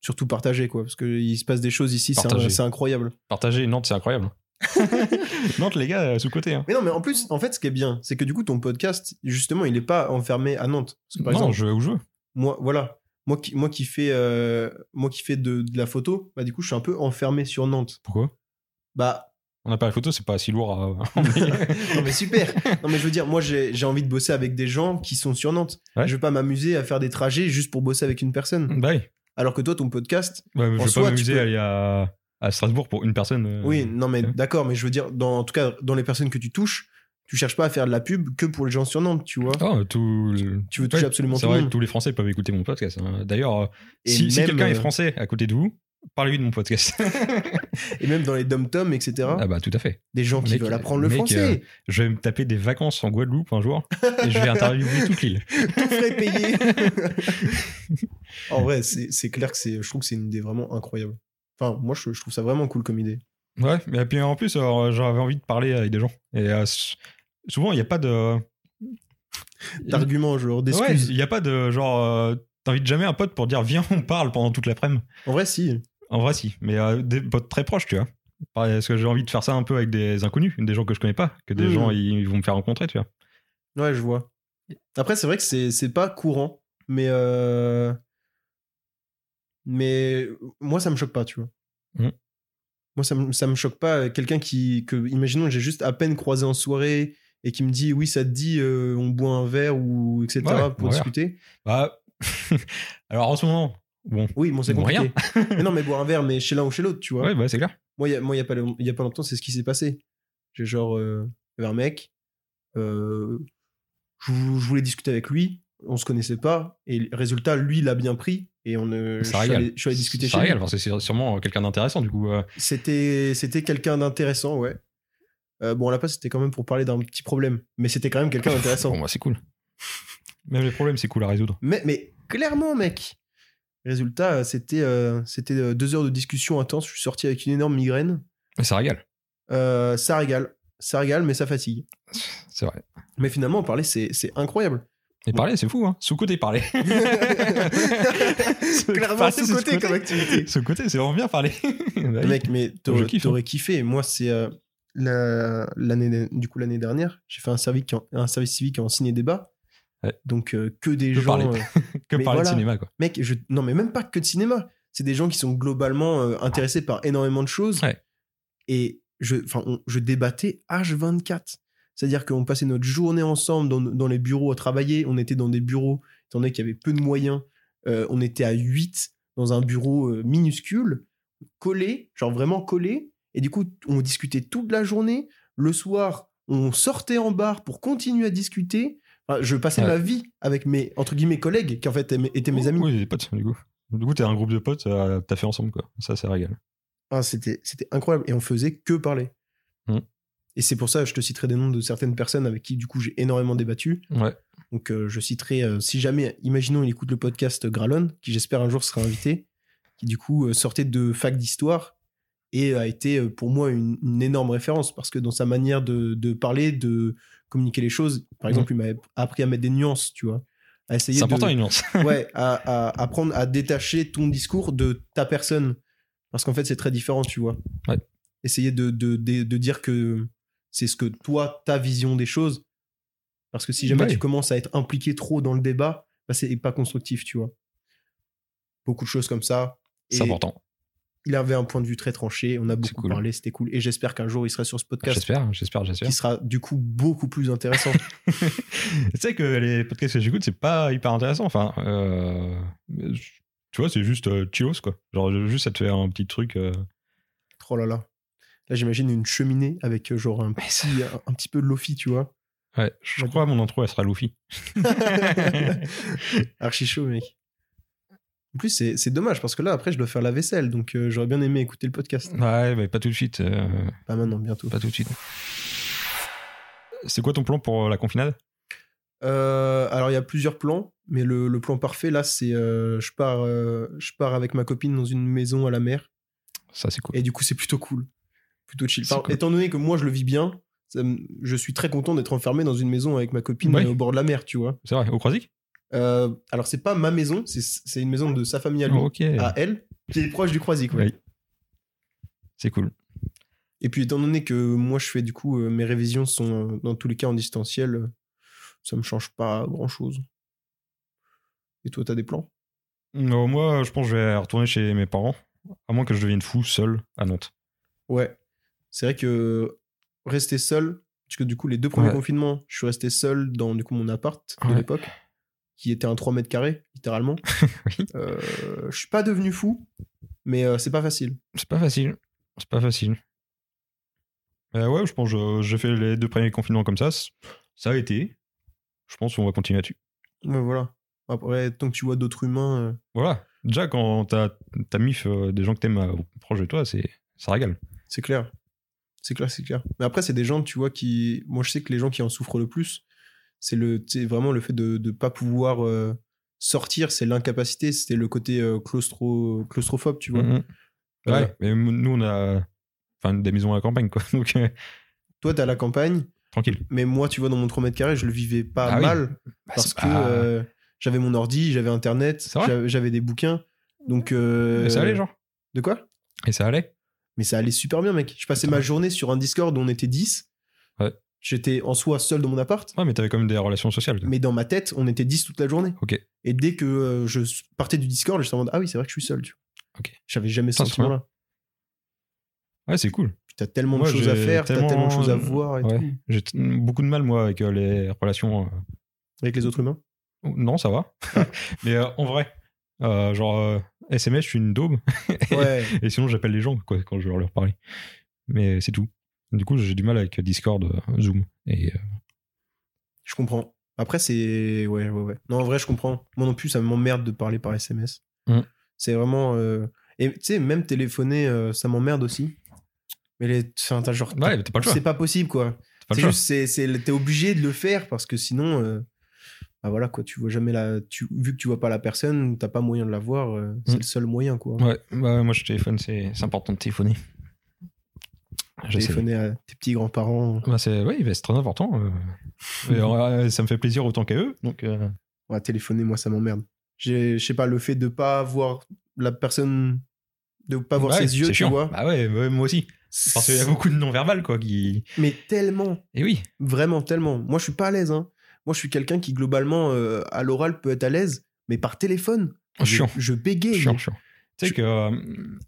Speaker 2: surtout partager, quoi. Parce qu'il se passe des choses ici, c'est c'est incroyable.
Speaker 1: Partager Nantes, c'est incroyable. <laughs> Nantes, les gars, sous-côté. Hein.
Speaker 2: Mais non, mais en plus, en fait, ce qui est bien, c'est que du coup, ton podcast, justement, il n'est pas enfermé à Nantes. Parce que par
Speaker 1: non,
Speaker 2: exemple,
Speaker 1: je vais où je veux.
Speaker 2: moi, voilà. Moi qui, moi qui fais, euh, moi qui fais de, de la photo, bah, du coup, je suis un peu enfermé sur Nantes.
Speaker 1: Pourquoi?
Speaker 2: Bah,
Speaker 1: On n'a pas la photo, c'est pas si lourd à <laughs>
Speaker 2: non, mais super. non, mais je veux dire, moi, j'ai j'ai envie de bosser avec des gens qui sont sur Nantes.
Speaker 1: Ouais.
Speaker 2: Je veux pas m'amuser à faire des trajets juste pour bosser avec une personne.
Speaker 1: bah oui.
Speaker 2: Alors que toi, ton podcast,
Speaker 1: Ouais, je vais
Speaker 2: soi,
Speaker 1: pas m'amuser
Speaker 2: peux-
Speaker 1: à aller à, à Strasbourg pour une personne. euh,
Speaker 2: Oui, non, mais
Speaker 1: ouais.
Speaker 2: d'accord, mais je veux dire, dans, en tout cas, dans les personnes que tu touches, tu cherches pas à faire de la pub que pour les gens sur Nantes, tu vois.
Speaker 1: Oh, tout...
Speaker 2: Tu veux toucher absolument tout le
Speaker 1: vrai
Speaker 2: monde.
Speaker 1: tous les Français peuvent écouter mon podcast. hein. D'ailleurs, euh, si, quelqu'un est
Speaker 2: euh,
Speaker 1: français à côté de vous, parlez-lui de mon podcast. <laughs>
Speaker 2: Et même dans les dom-toms, etc.
Speaker 1: ah bah tout à fait.
Speaker 2: des gens qui
Speaker 1: mec,
Speaker 2: veulent apprendre le
Speaker 1: mec,
Speaker 2: français.
Speaker 1: Je vais me taper des vacances en Guadeloupe un jour et je vais interviewer toute l'île. <laughs>
Speaker 2: Tout frais payé. en vrai, c'est clair que c'est, je trouve que c'est une idée vraiment incroyable. Enfin, moi, je, je trouve ça vraiment cool comme idée.
Speaker 1: Ouais, mais puis en plus, euh, j'avais envie de parler avec des gens. Et euh, souvent, il n'y a pas de.
Speaker 2: D'arguments, genre
Speaker 1: Ouais,
Speaker 2: d'excuses.
Speaker 1: il n'y a pas de genre. euh, T'invites jamais un pote pour dire viens, on parle pendant toute l'après-midi.
Speaker 2: En vrai, si.
Speaker 1: En vrai, si. Mais euh, des potes très proches, tu vois. Parce que j'ai envie de faire ça un peu avec des inconnus, des gens que je connais pas, que des
Speaker 2: Mmh.
Speaker 1: gens ils vont me faire rencontrer, tu vois.
Speaker 2: Ouais, je vois. Après, c'est vrai que c'est pas courant, mais euh, mais moi ça me choque pas, tu vois.
Speaker 1: Mhm.
Speaker 2: Moi ça me ça me choque pas euh, quelqu'un qui que imaginons j'ai juste à peine croisé en soirée et qui me dit oui ça te dit euh, on boit un verre ou etc
Speaker 1: Ouais,
Speaker 2: pour discuter.
Speaker 1: Bah, <laughs> alors en ce moment, bon,
Speaker 2: Oui, bon c'est compliqué. mais non mais boire un verre mais chez l'un ou chez l'autre, tu vois.
Speaker 1: ouais, bah c'est clair.
Speaker 2: Moi, il moi, y a pas, long- il y a pas longtemps, c'est ce qui s'est passé. J'ai genre, euh, un mec, euh, je, vou- je voulais discuter avec lui, on se connaissait pas, et résultat, lui, il a bien pris, et on, euh, je, suis allé, je suis allé discuter
Speaker 1: ça
Speaker 2: chez lui.
Speaker 1: c'est sûrement quelqu'un d'intéressant, du coup.
Speaker 2: C'était, c'était quelqu'un d'intéressant, ouais. Euh, bon, à la place, c'était quand même pour parler d'un petit problème, mais c'était quand même quelqu'un d'intéressant.
Speaker 1: Bon, bah c'est cool. <laughs> Même les problèmes, c'est cool à résoudre.
Speaker 2: mais, mais clairement, mec. Résultat, euh, c'était, euh, c'était deux heures de discussion intense. Je suis sorti avec une énorme migraine.
Speaker 1: Mais ça régale,
Speaker 2: Euh, ça régale, ça régale, mais ça fatigue.
Speaker 1: c'est vrai.
Speaker 2: Mais finalement, en parler, c'est, c'est incroyable.
Speaker 1: Et parler, c'est fou, hein. Sous-côté, parler. <laughs>
Speaker 2: Clairement, c'est côté comme activité.
Speaker 1: Sous-côté, c'est vraiment bien parler. <laughs> Bah.
Speaker 2: Mec, mais
Speaker 1: Je
Speaker 2: t'aurais kiffé. Moi, c'est euh, l'année, du coup l'année dernière, j'ai fait un service, en- un service civique en ciné-débat.
Speaker 1: Ouais.
Speaker 2: Donc euh, que des
Speaker 1: Que
Speaker 2: gens,
Speaker 1: parler.
Speaker 2: euh, <laughs>
Speaker 1: que parler
Speaker 2: voilà.
Speaker 1: de cinéma, quoi.
Speaker 2: mec, je, non mais même pas que de cinéma. C'est des gens qui sont globalement euh, intéressés par énormément de choses.
Speaker 1: Ouais.
Speaker 2: Et je, enfin, je débattais H24. C'est-à-dire qu'on passait notre journée ensemble dans, dans les bureaux à travailler. On était dans des bureaux, étant donné qu'il y avait peu de moyens. euh, on était à 8 dans un bureau minuscule, collé, genre vraiment collé. Et du coup, on discutait toute la journée. Le soir, on sortait en bar pour continuer à discuter. Enfin, je passais
Speaker 1: Ouais.
Speaker 2: ma vie avec mes, entre guillemets, collègues, qui en fait étaient mes amis.
Speaker 1: Oui, des potes, du coup. Du coup, t'es un groupe de potes, euh, t'as fait ensemble, quoi. Ça, ça régale.
Speaker 2: Ah, c'était, c'était incroyable. Et on faisait que parler.
Speaker 1: Mm.
Speaker 2: Et c'est pour ça, je te citerai des noms de certaines personnes avec qui, du coup, j'ai énormément débattu.
Speaker 1: Ouais.
Speaker 2: Donc, euh, je citerai, euh, si jamais, imaginons, il écoute le podcast Gralon, qui j'espère un jour sera invité, qui, du coup, sortait de fac d'histoire et a été, euh, pour moi, une, une énorme référence parce que dans sa manière de, de parler, de communiquer les choses, par
Speaker 1: Mm.
Speaker 2: exemple, il m'a appris à mettre des nuances, tu vois. À essayer
Speaker 1: C'est important, une nuance. <laughs>
Speaker 2: ouais, <laughs> à, à apprendre à détacher ton discours de ta personne. Parce qu'en fait, c'est très différent, tu vois.
Speaker 1: Ouais.
Speaker 2: Essayer de, de, de, dire que c'est ce que toi, ta vision des choses. Parce que si jamais
Speaker 1: Ouais.
Speaker 2: tu commences à être impliqué trop dans le débat, bah, c'est pas constructif, tu vois. Beaucoup de choses comme ça.
Speaker 1: C'est important.
Speaker 2: Il avait un point de vue très tranché, on a beaucoup
Speaker 1: cool.
Speaker 2: parlé, c'était cool. Et j'espère qu'un jour, il sera sur ce podcast
Speaker 1: J'espère, j'espère, j'espère.
Speaker 2: qui sera du coup beaucoup plus intéressant. <laughs>
Speaker 1: tu sais que les podcasts que j'écoute, c'est pas hyper intéressant. Enfin, euh, tu vois, c'est juste euh, chillos, quoi. Genre, juste, ça te fait un petit truc. euh,
Speaker 2: oh là là. Là, j'imagine une cheminée avec euh, genre un petit, un, un petit peu de lofi, tu vois.
Speaker 1: Ouais, je crois mon intro, elle sera Luffy. <laughs> <laughs>
Speaker 2: Archi chaud, mec. En plus, c'est dommage parce que là, après, je dois faire la vaisselle. Donc, euh, j'aurais bien aimé écouter le podcast.
Speaker 1: Ouais, mais pas tout de suite. euh,
Speaker 2: Pas maintenant, bientôt.
Speaker 1: pas tout de suite. C'est quoi ton plan pour la confinade?
Speaker 2: Euh, alors, il y a plusieurs plans. Mais le, le plan parfait, là, c'est euh, je, pars, euh, je pars avec ma copine dans une maison à la mer.
Speaker 1: Ça, c'est cool.
Speaker 2: Et du coup, c'est plutôt cool. Plutôt chill.
Speaker 1: C'est
Speaker 2: Enfin,
Speaker 1: cool.
Speaker 2: Étant donné que moi, je le vis bien, ça je suis très content d'être enfermé dans une maison avec ma copine
Speaker 1: Ouais.
Speaker 2: euh, au bord de la mer, tu vois.
Speaker 1: C'est vrai, au Croisic?
Speaker 2: Euh, alors, c'est pas ma maison, c'est une maison de sa famille à lui,
Speaker 1: Oh,
Speaker 2: à elle, qui est proche du Croisic. ouais.
Speaker 1: Oui. C'est cool.
Speaker 2: Et puis, étant donné que moi, je fais du coup, euh, mes révisions sont euh, dans tous les cas en distanciel, ça me change pas grand chose. Et toi, t'as des plans?
Speaker 1: Non, moi, je pense que je vais retourner chez mes parents, à moins que je devienne fou seul à Nantes.
Speaker 2: Ouais. C'est vrai que rester seul, parce que du coup, les deux premiers
Speaker 1: Ouais.
Speaker 2: confinements, je suis resté seul dans du coup mon appart de
Speaker 1: Ouais.
Speaker 2: l'époque, qui était un 3 mètres carrés, littéralement. <laughs>
Speaker 1: Oui.
Speaker 2: Euh, je suis pas devenu fou, mais euh, c'est pas facile.
Speaker 1: C'est pas facile. C'est pas facile. Euh, ouais, je pense que je- j'ai fait les deux premiers confinements comme ça. Ça a été. Je pense qu'on va continuer là-dessus.
Speaker 2: Ouais, voilà. Après, tant que tu vois d'autres humains, euh,
Speaker 1: Voilà. Déjà, quand t'as t'as mif euh, des gens que t'aimes euh, proche de toi, c'est ça régale.
Speaker 2: c'est clair. C'est clair, c'est clair. Mais après, c'est des gens, tu vois, qui. Moi, je sais que les gens qui en souffrent le plus, c'est le, vraiment le fait de ne pas pouvoir euh, sortir, c'est l'incapacité, c'était le côté euh, claustro... claustrophobe, tu vois.
Speaker 1: Mhm.
Speaker 2: Euh,
Speaker 1: Ouais, mais nous, on a enfin, des maisons à la campagne, quoi. <laughs> Donc, euh,
Speaker 2: Toi, t'es à la campagne,
Speaker 1: tranquille.
Speaker 2: mais moi, tu vois, dans mon 3 mètres carrés, je le vivais pas
Speaker 1: Ah oui.
Speaker 2: mal
Speaker 1: Bah,
Speaker 2: parce que
Speaker 1: pas-
Speaker 2: euh, j'avais mon ordi, j'avais internet, j'avais des bouquins. Donc.
Speaker 1: Et ça allait, genre
Speaker 2: De quoi?
Speaker 1: Et ça allait
Speaker 2: Mais ça allait super bien, mec. Je passais ma journée sur un Discord où on était 10.
Speaker 1: Ouais.
Speaker 2: J'étais en soi seul dans mon appart.
Speaker 1: Ouais, mais t'avais quand même des relations sociales.
Speaker 2: Mais dans ma tête, on était 10 toute la journée.
Speaker 1: Ok.
Speaker 2: Et dès que euh, je partais du Discord, j'étais en mode Ah oui, c'est vrai que je suis seul. Tu vois.
Speaker 1: Ok.
Speaker 2: J'avais jamais ce sentiment-là.
Speaker 1: Ouais, c'est cool.
Speaker 2: T'as tellement
Speaker 1: Moi,
Speaker 2: de choses à faire, t'as
Speaker 1: tellement-
Speaker 2: tellement de choses à voir et
Speaker 1: Ouais.
Speaker 2: tout.
Speaker 1: J'ai beaucoup de mal, moi, avec euh, les relations. euh,
Speaker 2: Avec les autres humains.
Speaker 1: Non, ça va. <laughs> mais euh, en vrai, genre, SMS, je suis une daube.
Speaker 2: Ouais. <laughs>
Speaker 1: Et sinon, j'appelle les gens quoi, quand je veux leur parler. Mais c'est tout. Du coup, j'ai du mal avec Discord, euh, Zoom. Et, euh,
Speaker 2: Je comprends. Après, c'est. Ouais, ouais, ouais. Non, en vrai, je comprends. Moi non plus, ça m'emmerde de parler par SMS.
Speaker 1: Mm.
Speaker 2: C'est vraiment. euh, Et tu sais, même téléphoner, ça m'emmerde aussi. Mais les... enfin, t'as genre.
Speaker 1: Ouais, t'as pas le choix.
Speaker 2: C'est pas possible, quoi. C'est juste, c'est, c'est- t'es obligé de le faire parce que sinon. euh, Bah voilà, quoi. Tu vois jamais la. Tu... Vu que tu vois pas la personne, t'as pas moyen de la voir. euh, C'est
Speaker 1: Mm.
Speaker 2: le seul moyen, quoi.
Speaker 1: Ouais, bah, moi, je téléphone, c'est important de téléphoner.
Speaker 2: Téléphoner à tes petits grands-parents.
Speaker 1: Bah, c'est ouais, c'est très important. euh. <laughs> Et, euh, ça me fait plaisir autant qu'à eux. Donc, euh,
Speaker 2: Ouais, téléphoner, moi, ça m'emmerde. Je sais pas, le fait de pas voir la personne. De pas voir
Speaker 1: ouais,
Speaker 2: ses yeux, tu
Speaker 1: chiant.
Speaker 2: vois.
Speaker 1: Bah ouais, moi aussi. Parce qu'il y a beaucoup de non-verbal, quoi, qui.
Speaker 2: Mais tellement.
Speaker 1: Et oui.
Speaker 2: Vraiment, tellement. Moi, je suis pas à l'aise. Hein. Moi, je suis quelqu'un qui, globalement, euh, à l'oral, peut être à l'aise, mais par téléphone, je,
Speaker 1: Chiant.
Speaker 2: je bégaye.
Speaker 1: Chiant, chiant. Tu sais que euh,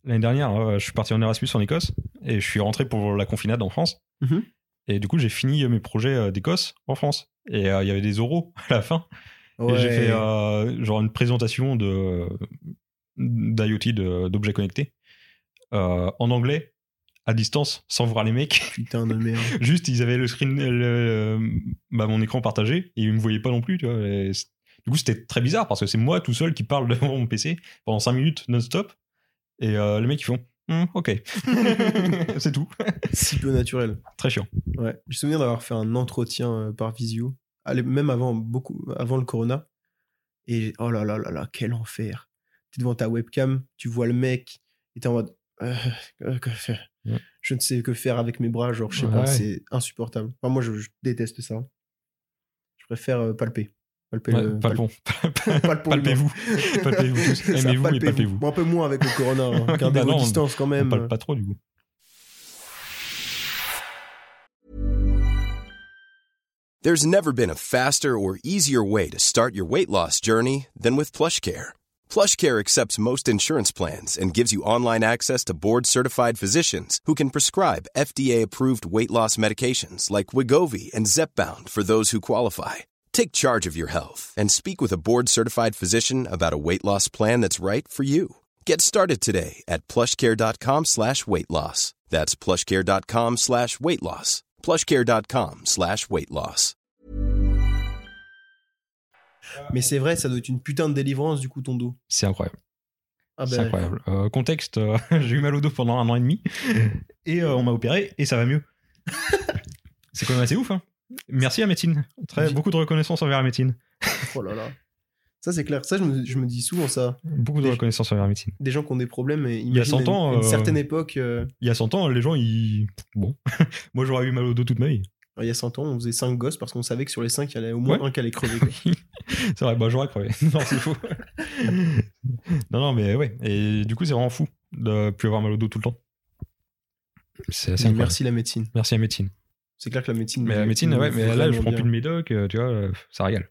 Speaker 1: l'année dernière, euh, je suis parti en Erasmus en Écosse et je suis rentré pour la confinade en France.
Speaker 2: Mhm.
Speaker 1: Et du coup, j'ai fini mes projets euh, d'Écosse en France. Et euh, il y avait des oraux <laughs> à la fin.
Speaker 2: Ouais.
Speaker 1: Et j'ai fait euh, genre une présentation de d'IoT, d'objets connectés, euh, en anglais, à distance, sans voir les mecs.
Speaker 2: Putain de merde. <laughs>
Speaker 1: Juste, ils avaient le screen, le- bah, mon écran partagé et ils me voyaient pas non plus, tu vois. Du coup, c'était très bizarre parce que c'est moi tout seul qui parle devant mon PC pendant 5 minutes non-stop. Et euh, les mecs, ils font Hmm, Ok. <laughs> <laughs> c'est tout.
Speaker 2: si peu naturel.
Speaker 1: Très chiant.
Speaker 2: Ouais. J'ai souvenir d'avoir fait un entretien euh, par visio, Allez, même avant, beaucoup, avant le corona. Et oh là là là là, quel enfer. T'es devant ta webcam, tu vois le mec, et t'es en mode. euh, euh, que faire?
Speaker 1: Ouais.
Speaker 2: Je ne sais que faire avec mes bras, genre, je sais
Speaker 1: Ouais.
Speaker 2: pas, c'est insupportable. Enfin, moi, je, je déteste ça. Je préfère euh, palper. Palper
Speaker 1: Ouais, palpons. <laughs>
Speaker 2: palpons
Speaker 1: Palpez-vous. Palpez-vous <laughs> Aimez-vous, mais
Speaker 2: palpez-vous.
Speaker 1: palpez-vous.
Speaker 2: Bon, un peu moins avec le corona. hein. <laughs>
Speaker 1: Bah
Speaker 2: Gardez vos
Speaker 1: non,
Speaker 2: distances quand
Speaker 1: On
Speaker 2: même.
Speaker 1: parle pas trop, du coup.
Speaker 3: There's never been a faster or easier way to start your weight loss journey than with PlushCare. PlushCare accepts most insurance plans and gives you online access to board-certified physicians who can prescribe FDA-approved weight loss medications like Wigovi and Zepbound for those who qualify. Take charge of your health and speak with a board-certified physician about a weight loss plan that's right for you. Get started today at plushcare.com slash weight loss. That's plushcare.com slash weight loss. plushcare.com slash weight loss.
Speaker 2: Mais c'est vrai, ça doit être une putain de délivrance, du coup, ton dos.
Speaker 1: C'est incroyable.
Speaker 2: Ah
Speaker 1: C'est incroyable. Euh, contexte, euh, <laughs> j'ai eu mal au dos pendant un an et demi <laughs> et euh, on m'a opéré et ça va mieux. <laughs> c'est quand même assez ouf. Hein. Merci à la médecine. Très, beaucoup de reconnaissance envers la médecine.
Speaker 2: Oh là là. Ça, c'est clair. Ça, je me, je me dis souvent ça.
Speaker 1: Beaucoup de
Speaker 2: Des-
Speaker 1: reconnaissance envers la médecine.
Speaker 2: Des gens qui ont des problèmes, et
Speaker 1: y a 100
Speaker 2: imagine
Speaker 1: ans,
Speaker 2: à une, une
Speaker 1: euh,
Speaker 2: certaine époque, euh,
Speaker 1: Il y a 100 ans, les gens, ils. Bon. <laughs> Moi, j'aurais eu mal au dos toute ma vie.
Speaker 2: il y a 100 ans, on faisait 5 gosses parce qu'on savait que sur les 5, il y en avait au moins
Speaker 1: Ouais.
Speaker 2: un qui allait crever. <laughs>
Speaker 1: c'est vrai, bah, j'aurais crevé. <laughs> non, c'est faux. non, non, mais ouais. Et du coup, c'est vraiment fou de plus avoir mal au dos tout le temps. C'est assez
Speaker 2: merci la médecine.
Speaker 1: Merci à la médecine.
Speaker 2: C'est clair que la médecine.
Speaker 1: Mais la médecine, ouais, mais là, je prends
Speaker 2: bien.
Speaker 1: plus de médoc, euh, tu vois, euh, ça régale.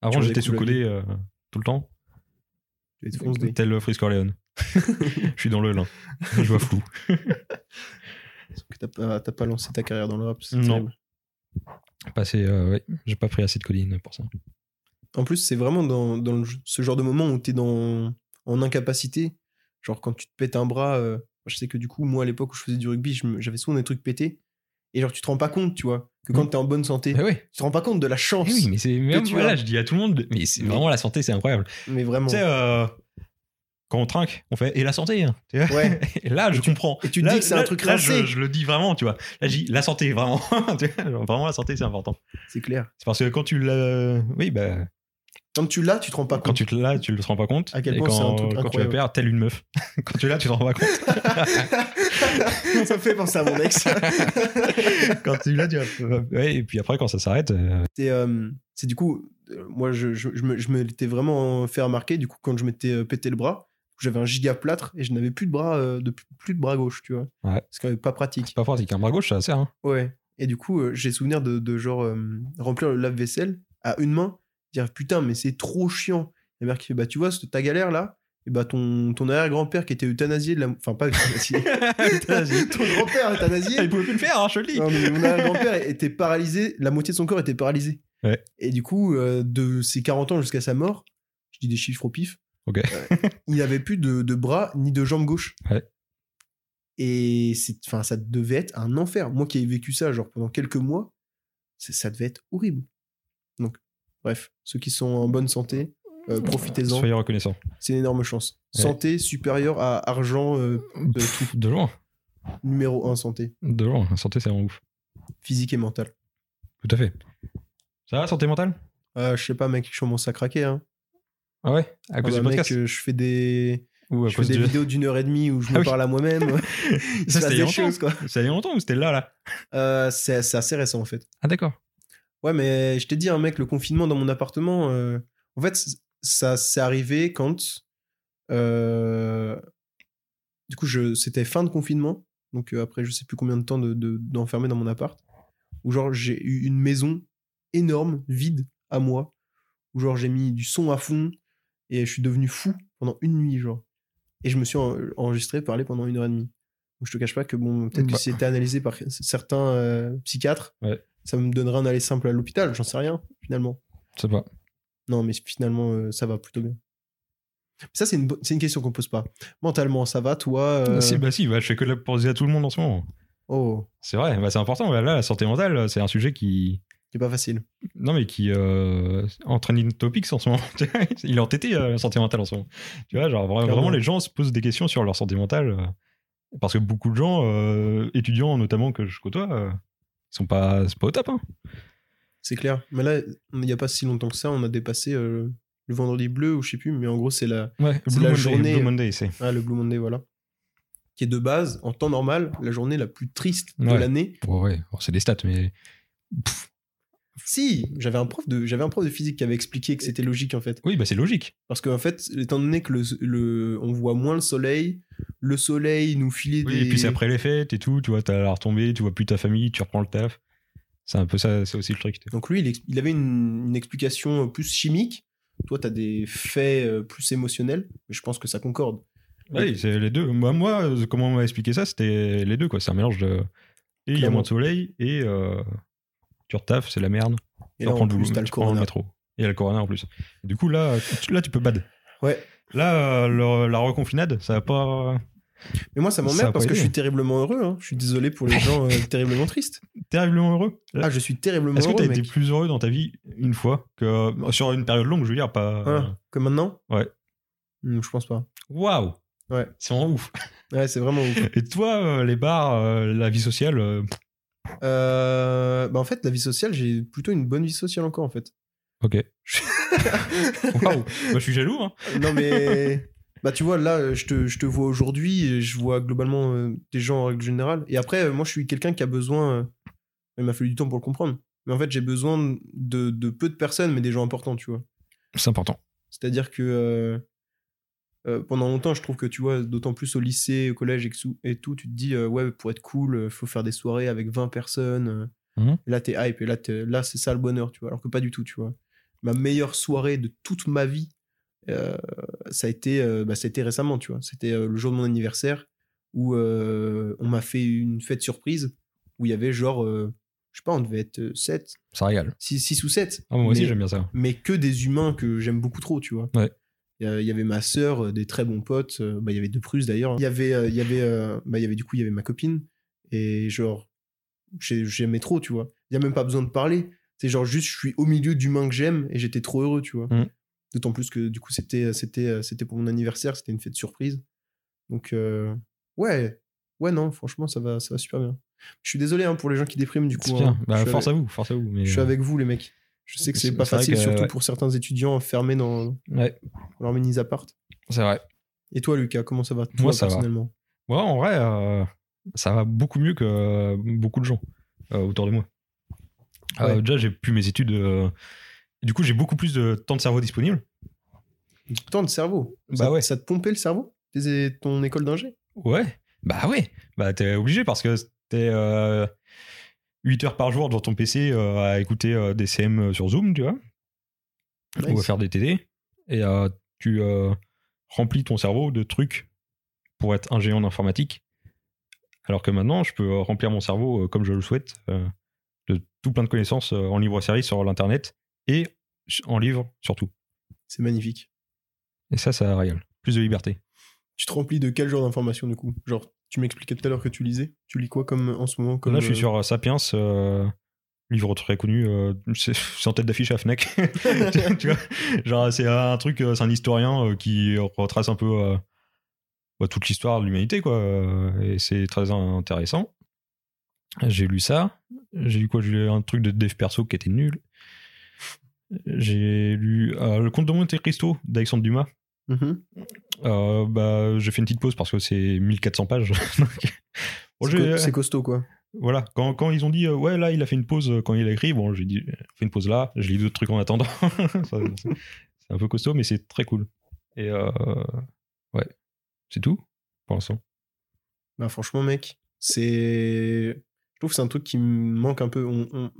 Speaker 1: Avant, j'étais sous-codé euh, tout le temps,
Speaker 2: Tu
Speaker 1: tel Frisco Orléans. <laughs> je suis dans le lin. Je vois flou. <laughs>
Speaker 2: T'as pas, pas lancé ta carrière dans le rap.
Speaker 1: Non. Passé, euh, ouais, j'ai pas pris assez de coline pour ça.
Speaker 2: En plus, c'est vraiment dans, dans le- ce genre de moment où t'es dans, en incapacité. Genre quand tu te pètes un bras. euh, je sais que du coup, moi, à l'époque où je faisais du rugby, j'avais souvent des trucs pétés. Et genre, tu te rends pas compte, tu vois, que quand
Speaker 1: Mm.
Speaker 2: t'es en bonne santé,
Speaker 1: ouais.
Speaker 2: tu te rends pas compte de la chance.
Speaker 1: Eh oui, mais c'est même
Speaker 2: tu
Speaker 1: voilà,
Speaker 2: as.
Speaker 1: je dis à tout le monde, mais c'est vraiment la santé, c'est incroyable.
Speaker 2: Mais vraiment.
Speaker 1: Tu sais, euh, quand on trinque, on fait et la santé. hein, tu vois
Speaker 2: Ouais. <laughs>
Speaker 1: et là, je
Speaker 2: tu-
Speaker 1: comprends.
Speaker 2: et tu te
Speaker 1: Là-
Speaker 2: dis que c'est un truc
Speaker 1: là,
Speaker 2: rincé.
Speaker 1: je, je le dis vraiment, tu vois. Là, je dis la santé, vraiment. <laughs> Tu vois, genre, vraiment, la santé, c'est important.
Speaker 2: C'est clair.
Speaker 1: C'est parce que quand tu l'as. Oui, bah.
Speaker 2: Quand tu l'as, tu te rends pas
Speaker 1: Quand
Speaker 2: compte.
Speaker 1: tu te l'as, tu le te rends pas compte.
Speaker 2: À quel point
Speaker 1: quand,
Speaker 2: c'est un truc
Speaker 1: quand tu la perds, telle une meuf. <laughs> quand tu l'as, tu te rends pas compte. <laughs>
Speaker 2: ça me fait penser à mon ex. <laughs>
Speaker 1: quand tu l'as, tu vas. Ouais, et puis après, quand ça s'arrête. euh,
Speaker 2: c'est euh, c'est du coup, euh, moi, je, je, je me, je me l'étais vraiment fait remarquer, du coup, quand je m'étais pété le bras, J'avais un giga plâtre et je n'avais plus de bras, euh, de, plus de bras gauche, tu vois.
Speaker 1: Ouais.
Speaker 2: C'est quand même pas pratique.
Speaker 1: C'est pas pratique. Un bras gauche, ça sert. Hein.
Speaker 2: Ouais. Et du coup, j'ai souvenir de, de genre remplir le lave-vaisselle à une main, dire putain, mais c'est trop chiant. La mère qui fait bah tu vois, ta galère là, et bah ton, ton arrière-grand-père qui était euthanasié, de la... enfin pas euthanasié, <laughs>
Speaker 1: Euthanasié.
Speaker 2: ton grand-père euthanasié.
Speaker 1: Ah, il pouvait plus le faire, hein, je te le dis.
Speaker 2: Non, mais mon arrière-grand-père était paralysé, la moitié de son corps était paralysé.
Speaker 1: Ouais.
Speaker 2: Et du coup, euh, de ses 40 ans jusqu'à sa mort, je dis des chiffres au pif,
Speaker 1: Ok.
Speaker 2: euh, il n'avait plus de, de bras ni de jambes gauche.
Speaker 1: Ouais.
Speaker 2: Et c'est, enfin, ça devait être un enfer. Moi qui ai vécu ça, genre pendant quelques mois, ça devait être horrible. Bref, ceux qui sont en bonne santé, euh, profitez-en.
Speaker 1: Soyez reconnaissants.
Speaker 2: C'est une énorme chance.
Speaker 1: Ouais.
Speaker 2: Santé supérieure à argent euh, de
Speaker 1: Pff, De loin.
Speaker 2: numéro 1 santé,
Speaker 1: De loin. Santé, c'est vraiment ouf.
Speaker 2: physique et mentale.
Speaker 1: Tout à fait. Ça va, santé mentale?
Speaker 2: Euh, je sais pas, mec, je commence à craquer. Hein.
Speaker 1: Ah ouais? À
Speaker 2: Ah
Speaker 1: cause
Speaker 2: bah,
Speaker 1: du podcast?
Speaker 2: mec, je fais des,
Speaker 1: Ou à
Speaker 2: je fais
Speaker 1: cause
Speaker 2: des
Speaker 1: du...
Speaker 2: vidéos d'une heure et demie où je <laughs> me
Speaker 1: Ah oui.
Speaker 2: parle à moi-même. <laughs>
Speaker 1: Ça,
Speaker 2: passe
Speaker 1: c'était il y a
Speaker 2: des choses, quoi.
Speaker 1: Ça a longtemps ou c'était là, là?
Speaker 2: Euh, c'est c'est assez récent, en fait.
Speaker 1: Ah d'accord.
Speaker 2: Ouais, mais je t'ai dit, un mec, le confinement dans mon appartement, euh, en fait, ça s'est arrivé quand. euh, du coup, c'était fin de confinement. Donc, euh, après, je sais plus combien de temps de- de- d'enfermer dans mon appart. Où, genre, j'ai eu une maison énorme, vide, à moi. Où, genre, j'ai mis du son à fond. Et je suis devenu fou pendant une nuit, genre. Et je me suis en- enregistré, parler pendant une heure et demie. Donc, je te cache pas que, bon, peut-être
Speaker 1: Bah.
Speaker 2: que si c'était analysé par certains euh, psychiatres,
Speaker 1: Ouais.
Speaker 2: Ça me donnerait un aller simple à l'hôpital, j'en sais rien, finalement.
Speaker 1: Sais pas.
Speaker 2: Non, mais finalement, euh, ça va plutôt bien. Ça, c'est une, question qu'on pose pas. Mentalement, ça va, toi euh,
Speaker 1: Si, bah si, bah, je fais que la poser à tout le monde en ce moment.
Speaker 2: Oh,
Speaker 1: C'est vrai, bah, c'est important. Bah, là, la santé mentale, c'est un sujet qui.
Speaker 2: c'est pas facile.
Speaker 1: Non, mais qui euh, entraîne une topics en ce moment. <laughs> Il est entêté, la santé mentale en ce moment. Tu vois, genre
Speaker 2: Clairement.
Speaker 1: vraiment, les gens se posent des questions sur leur santé mentale. parce que beaucoup de gens, étudiants notamment que je côtoie, ils sont pas, c'est pas au top. Hein.
Speaker 2: C'est clair. Mais là, il n'y a pas si longtemps que ça, on a dépassé euh, le vendredi bleu, ou je sais plus, mais en gros, c'est la,
Speaker 1: Ouais,
Speaker 2: C'est
Speaker 1: Blue
Speaker 2: la
Speaker 1: Monday,
Speaker 2: journée-
Speaker 1: Blue Monday, c'est.
Speaker 2: ah, le Blue Monday, voilà. Qui est de base, en temps normal, la journée la plus triste de
Speaker 1: Ouais.
Speaker 2: l'année.
Speaker 1: Ouais, bon, c'est des stats, mais.
Speaker 2: Si, j'avais un prof de, j'avais un prof de physique qui avait expliqué que c'était logique en fait.
Speaker 1: Oui, bah c'est logique.
Speaker 2: Parce qu'en fait, étant donné que le, le- on voit moins le soleil, le soleil nous filait
Speaker 1: Oui,
Speaker 2: des.
Speaker 1: et puis c'est après les fêtes et tout, tu vois, t'as la retombée, tu vois plus ta famille, tu reprends le taf. C'est un peu ça, c'est aussi le truc.
Speaker 2: Donc lui, il, il avait une, une explication plus chimique. Toi, tu as des faits euh, plus émotionnels. Mais je pense que ça concorde.
Speaker 1: Oui, c'est les deux. Moi, moi, euh, comment on m'a expliqué ça, c'était les deux, quoi. C'est un mélange de. Et il y a moins de soleil, et euh, tu retaffes, c'est la merde.
Speaker 2: Et
Speaker 1: Tu
Speaker 2: là, en
Speaker 1: le
Speaker 2: plus, le
Speaker 1: prends le
Speaker 2: corona.
Speaker 1: métro. Et il y a le corona en plus. Et du coup, là, tu, là, tu peux bad.
Speaker 2: Ouais.
Speaker 1: Là, euh, le- la reconfinade, ça va pas.
Speaker 2: Mais moi, ça m'emmerde parce que je suis terriblement heureux. hein. Je suis désolé pour les gens euh, <laughs> terriblement tristes.
Speaker 1: Terriblement heureux.
Speaker 2: Ah, je suis terriblement
Speaker 1: Est-ce que
Speaker 2: heureux,
Speaker 1: t'as été
Speaker 2: mec.
Speaker 1: plus heureux dans ta vie une fois que sur une période longue, je veux dire, pas.
Speaker 2: Ah, que maintenant?
Speaker 1: Ouais.
Speaker 2: Hmm, Je pense pas.
Speaker 1: Waouh!
Speaker 2: Ouais.
Speaker 1: C'est vraiment ouf.
Speaker 2: Ouais, c'est vraiment ouf. <laughs>
Speaker 1: Et toi, euh, les bars, euh, la vie sociale, euh,
Speaker 2: bah, en fait, la vie sociale, j'ai plutôt une bonne vie sociale encore, en fait.
Speaker 1: ok. <laughs> Waouh! Je suis jaloux, hein.
Speaker 2: non, mais. <laughs> Bah, tu vois, là, je te, je te vois aujourd'hui, je vois globalement euh, des gens en règle générale. Et après, euh, moi, je suis quelqu'un qui a besoin. Il m'a fallu du temps pour le comprendre. Mais en fait, j'ai besoin de, de peu de personnes, mais des gens importants, tu vois.
Speaker 1: C'est important.
Speaker 2: C'est-à-dire que euh, pendant longtemps, je trouve que tu vois, d'autant plus au lycée, au collège et, tout, tu te dis, euh, ouais, pour être cool, euh, faut faire des soirées avec 20 personnes. Et là, t'es hype, et là, là c'est ça le bonheur, tu vois. Alors que pas du tout, tu vois. Ma meilleure soirée de toute ma vie, euh, ça, a été, bah, ça a été récemment, tu vois. C'était le jour de mon anniversaire où on m'a fait une fête surprise où il y avait genre, je sais pas, on devait être 7,
Speaker 1: Ça régale.
Speaker 2: 6, ou 7
Speaker 1: Ah, moi aussi, j'aime bien ça.
Speaker 2: mais que des humains que j'aime beaucoup trop, tu vois.
Speaker 1: Ouais.
Speaker 2: Il y avait ma sœur, euh, des très bons potes, euh, bah, il y avait deux Prus d'ailleurs. Il y avait, euh, il y avait, bah, y avait du coup, il y avait ma copine et genre, j'ai- j'aimais trop, tu vois. Il y a même pas besoin de parler. C'est genre juste, je suis au milieu d'humains que j'aime et j'étais trop heureux, tu vois.
Speaker 1: Mhm.
Speaker 2: D'autant plus que du coup, c'était, c'était, c'était pour mon anniversaire, c'était une fête surprise. Donc, euh, ouais, ouais, non, franchement, ça va, ça va super bien. Je suis désolé hein, pour les gens qui dépriment du coup. Hein.
Speaker 1: Bah, force à vous, force à vous. Mais...
Speaker 2: je suis avec vous, les mecs. Je sais que c'est pas facile,
Speaker 1: que,
Speaker 2: surtout
Speaker 1: ouais.
Speaker 2: pour certains étudiants enfermés dans
Speaker 1: Ouais,
Speaker 2: leur mini appart.
Speaker 1: c'est vrai.
Speaker 2: Et toi, Lucas, comment ça va toi,
Speaker 1: Moi, ça va.
Speaker 2: personnellement?
Speaker 1: Moi, en vrai, euh, ça va beaucoup mieux que beaucoup de gens euh, autour de moi. Euh, déjà, j'ai plus mes études. Du coup, j'ai beaucoup plus de temps de cerveau disponible.
Speaker 2: Tant de cerveau.
Speaker 1: Bah
Speaker 2: ça,
Speaker 1: ouais.
Speaker 2: Ça te pompait le cerveau Ton école d'ingé?
Speaker 1: Ouais, bah ouais, bah t'es obligé parce que t'es 8 heures par jour devant ton PC euh, à écouter euh, des CM sur Zoom, tu vois, ou à faire des TD, et euh, tu euh, remplis ton cerveau de trucs pour être un géant d'informatique, alors que maintenant je peux euh, remplir mon cerveau euh, comme je le souhaite, euh, de tout plein de connaissances euh, en livre série sur l'internet et en livre surtout.
Speaker 2: C'est magnifique.
Speaker 1: Et ça, ça régale. Plus de liberté.
Speaker 2: Tu te remplis de quel genre d'informations du coup? Genre, tu m'expliquais tout à l'heure que tu lisais. Tu lis quoi comme en ce moment comme,
Speaker 1: Là, je suis
Speaker 2: euh,
Speaker 1: sur euh, Sapiens, euh, livre très connu. <laughs> c'est en tête d'affiche à Fnac. <laughs> <laughs> tu vois Genre, c'est un truc, c'est un historien qui retrace un peu bah, toute l'histoire de l'humanité, quoi. Et c'est très intéressant. J'ai lu ça. J'ai lu quoi? J'ai lu un truc de dev perso qui était nul. J'ai lu euh, Le Conte de Monte Cristo d'Alexandre Dumas.
Speaker 2: mhm.
Speaker 1: Euh, bah, j'ai fait une petite pause parce que c'est 1400 pages. <laughs> Bon,
Speaker 2: C'est costaud quoi.
Speaker 1: voilà, quand, quand ils ont dit euh, ouais là il a fait une pause euh, quand il a écrit, bon j'ai dit euh, fait une pause là, je lis d'autres trucs en attendant. <laughs> C'est un peu costaud mais c'est très cool. Et euh, ouais, c'est tout pour l'instant.
Speaker 2: Bah franchement mec, c'est... Je trouve que c'est un truc qui me manque un peu. On, on-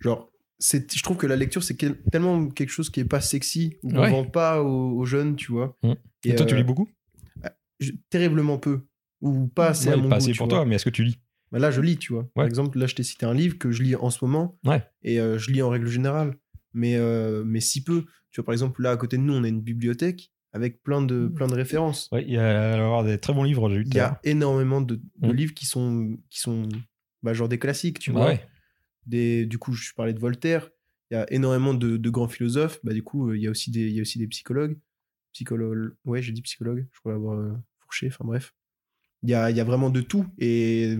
Speaker 2: Genre. Je trouve que la lecture c'est quel- tellement quelque chose qui est pas sexy, ou qu'on
Speaker 1: Ouais.
Speaker 2: vend pas aux, aux jeunes, tu vois.
Speaker 1: Mm. Et, toi tu
Speaker 2: euh,
Speaker 1: lis beaucoup?
Speaker 2: je- terriblement peu. Ou pas assez
Speaker 1: Ouais,
Speaker 2: à mon
Speaker 1: Pas
Speaker 2: goût,
Speaker 1: assez
Speaker 2: tu
Speaker 1: pour
Speaker 2: vois.
Speaker 1: toi, mais est-ce que tu lis?
Speaker 2: Bah là, je lis, tu vois. Par exemple, là, je t'ai cité un livre que je lis en ce moment.
Speaker 1: Ouais.
Speaker 2: Et euh, je lis en règle générale. Mais, euh, mais si peu. Tu vois, par exemple, là, à côté de nous, on a une bibliothèque avec plein de, plein de références.
Speaker 1: Il y a alors, des très bons livres, j'ai eu
Speaker 2: Il y a énormément de, de
Speaker 1: Mm.
Speaker 2: livres qui sont, qui sont bah, genre des classiques, tu
Speaker 1: Bah
Speaker 2: vois. Des, du coup, je parlais de Voltaire. Il y a énormément de, de grands philosophes. Bah, du coup, euh, il y, a aussi des, il y a aussi des psychologues. Psychologue. Ouais, j'ai dit psychologue. Je crois avoir euh, fourché. Enfin, bref. Il y a, il y a vraiment de tout. Et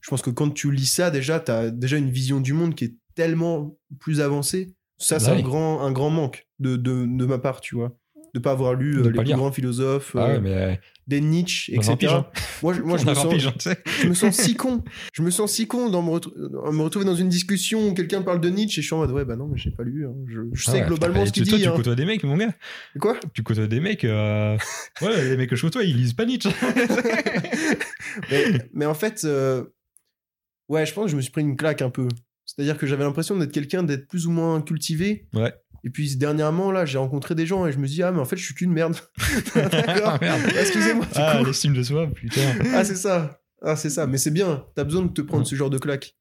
Speaker 2: je pense que quand tu lis ça, déjà, tu as déjà une vision du monde qui est tellement plus avancée. Ça, c'est
Speaker 1: Bah
Speaker 2: un,
Speaker 1: oui.
Speaker 2: grand, un grand manque de, de, de ma part, tu vois. De pas avoir lu euh, les plus
Speaker 1: lire.
Speaker 2: grands philosophes,
Speaker 1: Ah
Speaker 2: euh,
Speaker 1: ouais, mais
Speaker 2: des Nietzsche, etc.
Speaker 1: pige, hein.
Speaker 2: Moi, je, moi, <laughs> je me sens,
Speaker 1: pige, tu sais.
Speaker 2: je me sens si <laughs> con. Je me sens si con dans me, euh, me retrouver dans une discussion où quelqu'un parle de Nietzsche et je suis en mode ouais bah non mais j'ai pas lu. hein. Je, je
Speaker 1: Ah
Speaker 2: sais
Speaker 1: ouais,
Speaker 2: globalement
Speaker 1: putain,
Speaker 2: ce qu'il
Speaker 1: toi,
Speaker 2: dit.
Speaker 1: tu
Speaker 2: hein.
Speaker 1: côtoies des mecs, mon gars.
Speaker 2: Quoi?
Speaker 1: Tu côtoies des mecs. euh, <laughs> Ouais, les mecs que je côtoie, ils lisent pas Nietzsche.
Speaker 2: mais, mais en fait, euh, ouais, je pense que je me suis pris une claque un peu. C'est-à-dire que j'avais l'impression d'être quelqu'un d'être plus ou moins cultivé.
Speaker 1: Ouais.
Speaker 2: Et puis dernièrement là, j'ai rencontré des gens et je me dis ah mais en fait je suis qu'une merde. <laughs> D'accord.
Speaker 1: Ah.
Speaker 2: Excusez-moi.
Speaker 1: Ah, l'estime de soi, putain.
Speaker 2: Ah c'est ça. Ah c'est ça. Mais c'est bien. T'as besoin de te prendre ce genre de claque.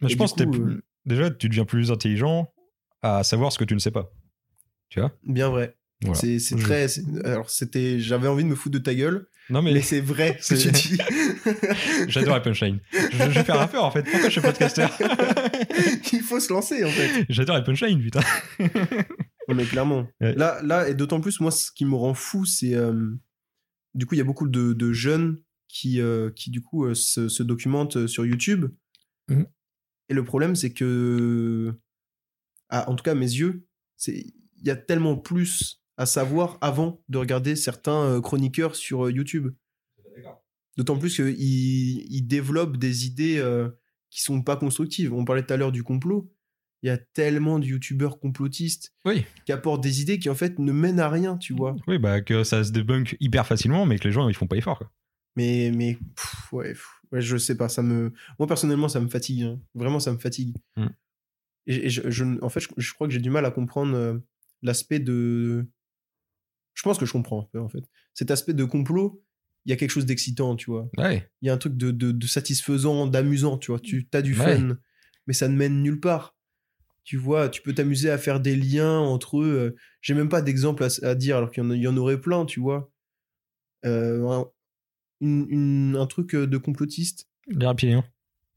Speaker 1: Mais
Speaker 2: Et
Speaker 1: je pense que
Speaker 2: euh,
Speaker 1: déjà, tu deviens plus intelligent à savoir ce que tu ne sais pas. Tu vois?
Speaker 2: Bien vrai.
Speaker 1: Voilà.
Speaker 2: C'est très. Alors c'était. J'avais envie de me foutre de ta gueule.
Speaker 1: Non, mais,
Speaker 2: Mais c'est vrai ce que tu dis. <laughs>
Speaker 1: j'adore les punchlines. Je, je vais faire rappeur en fait. Pourquoi je suis podcaster <laughs>
Speaker 2: Il faut se lancer en fait.
Speaker 1: J'adore les punchlines, putain.
Speaker 2: Non, mais clairement.
Speaker 1: Ouais.
Speaker 2: Là, là, et d'autant plus, moi, ce qui me rend fou, c'est. euh, du coup, il y a beaucoup de, de jeunes qui, euh, qui, du coup, euh, se, se documentent sur YouTube.
Speaker 1: Mhm.
Speaker 2: Et le problème, c'est que. Ah, en tout cas, à mes yeux, c'est il y a tellement plus à savoir avant de regarder certains euh, chroniqueurs sur euh, YouTube. D'autant plus qu'ils ils développent des idées euh, qui sont pas constructives. On parlait tout à l'heure du complot. Il y a tellement de youtubeurs complotistes
Speaker 1: Oui.
Speaker 2: qui apportent des idées qui en fait ne mènent à rien, tu vois.
Speaker 1: Oui, bah que ça se débunk hyper facilement, mais que les gens ils font pas effort. Quoi.
Speaker 2: Mais, mais pff, ouais, pff, ouais, je sais pas, ça me. Moi personnellement, ça me fatigue. hein. Vraiment, ça me fatigue.
Speaker 1: Mm.
Speaker 2: Et, et je, je- en fait, je, je crois que j'ai du mal à comprendre euh, l'aspect de. Je pense que je comprends un peu en fait. Cet aspect de complot, il y a quelque chose d'excitant, tu vois.
Speaker 1: Ouais.
Speaker 2: Il y a un truc de, de, de satisfaisant, d'amusant, tu vois. Tu as du
Speaker 1: Ouais.
Speaker 2: fun, mais ça ne mène nulle part. Tu vois, tu peux t'amuser à faire des liens entre eux. euh, J'ai même pas d'exemple à, à dire, alors qu'il y, en y aurait plein, tu vois. Euh, un, une- une- un truc euh, de complotiste.
Speaker 1: Les reptiliens.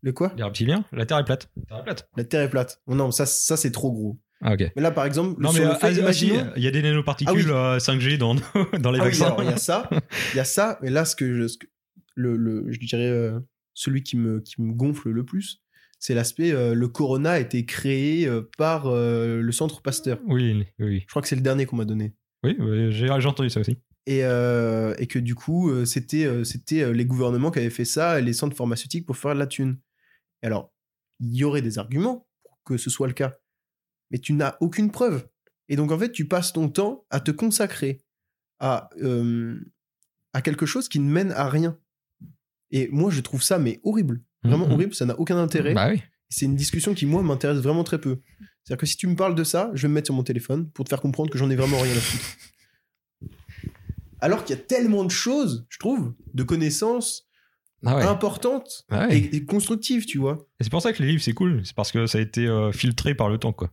Speaker 2: Le quoi?
Speaker 1: Les reptiliens, la Terre est plate. La Terre est plate.
Speaker 2: La Terre est plate. Oh non, ça, ça c'est trop gros.
Speaker 1: Ah, ok.
Speaker 2: Mais là, par exemple,
Speaker 1: Non, mais
Speaker 2: sur le fait,
Speaker 1: ah, ah, si, il y a des nanoparticules
Speaker 2: Ah oui.
Speaker 1: euh, 5G dans, <laughs> dans les
Speaker 2: Ah oui,
Speaker 1: vaccins.
Speaker 2: alors, il y a ça, <laughs> il y a ça, mais là, ce que je, ce que- le, le- je dirais, euh, celui qui me, qui me gonfle le plus, c'est l'aspect, euh, le Corona a été créé euh, par euh, le Centre Pasteur.
Speaker 1: oui, oui.
Speaker 2: Je crois que c'est le dernier qu'on m'a donné.
Speaker 1: Oui, oui, j'ai entendu ça aussi.
Speaker 2: Et, euh, et que du coup, c'était euh, c'était euh, les gouvernements qui avaient fait ça, et les centres pharmaceutiques pour faire de la thune. Et alors, il y aurait des arguments pour que ce soit le cas, mais tu n'as aucune preuve. Et donc, en fait, tu passes ton temps à te consacrer à, euh, à quelque chose qui ne mène à rien. Et moi, je trouve ça, mais horrible. Vraiment
Speaker 1: Mhm.
Speaker 2: horrible, ça n'a aucun intérêt.
Speaker 1: Bah oui.
Speaker 2: C'est une discussion qui, moi, m'intéresse vraiment très peu. C'est-à-dire que si tu me parles de ça, je vais me mettre sur mon téléphone pour te faire comprendre que j'en ai vraiment rien à foutre. Alors qu'il y a tellement de choses, je trouve, de connaissances
Speaker 1: Ah ouais.
Speaker 2: importantes
Speaker 1: Ah ouais.
Speaker 2: et, et constructives, tu vois.
Speaker 1: Et c'est pour ça que les livres, c'est cool. C'est parce que ça a été euh, filtré par le temps, quoi.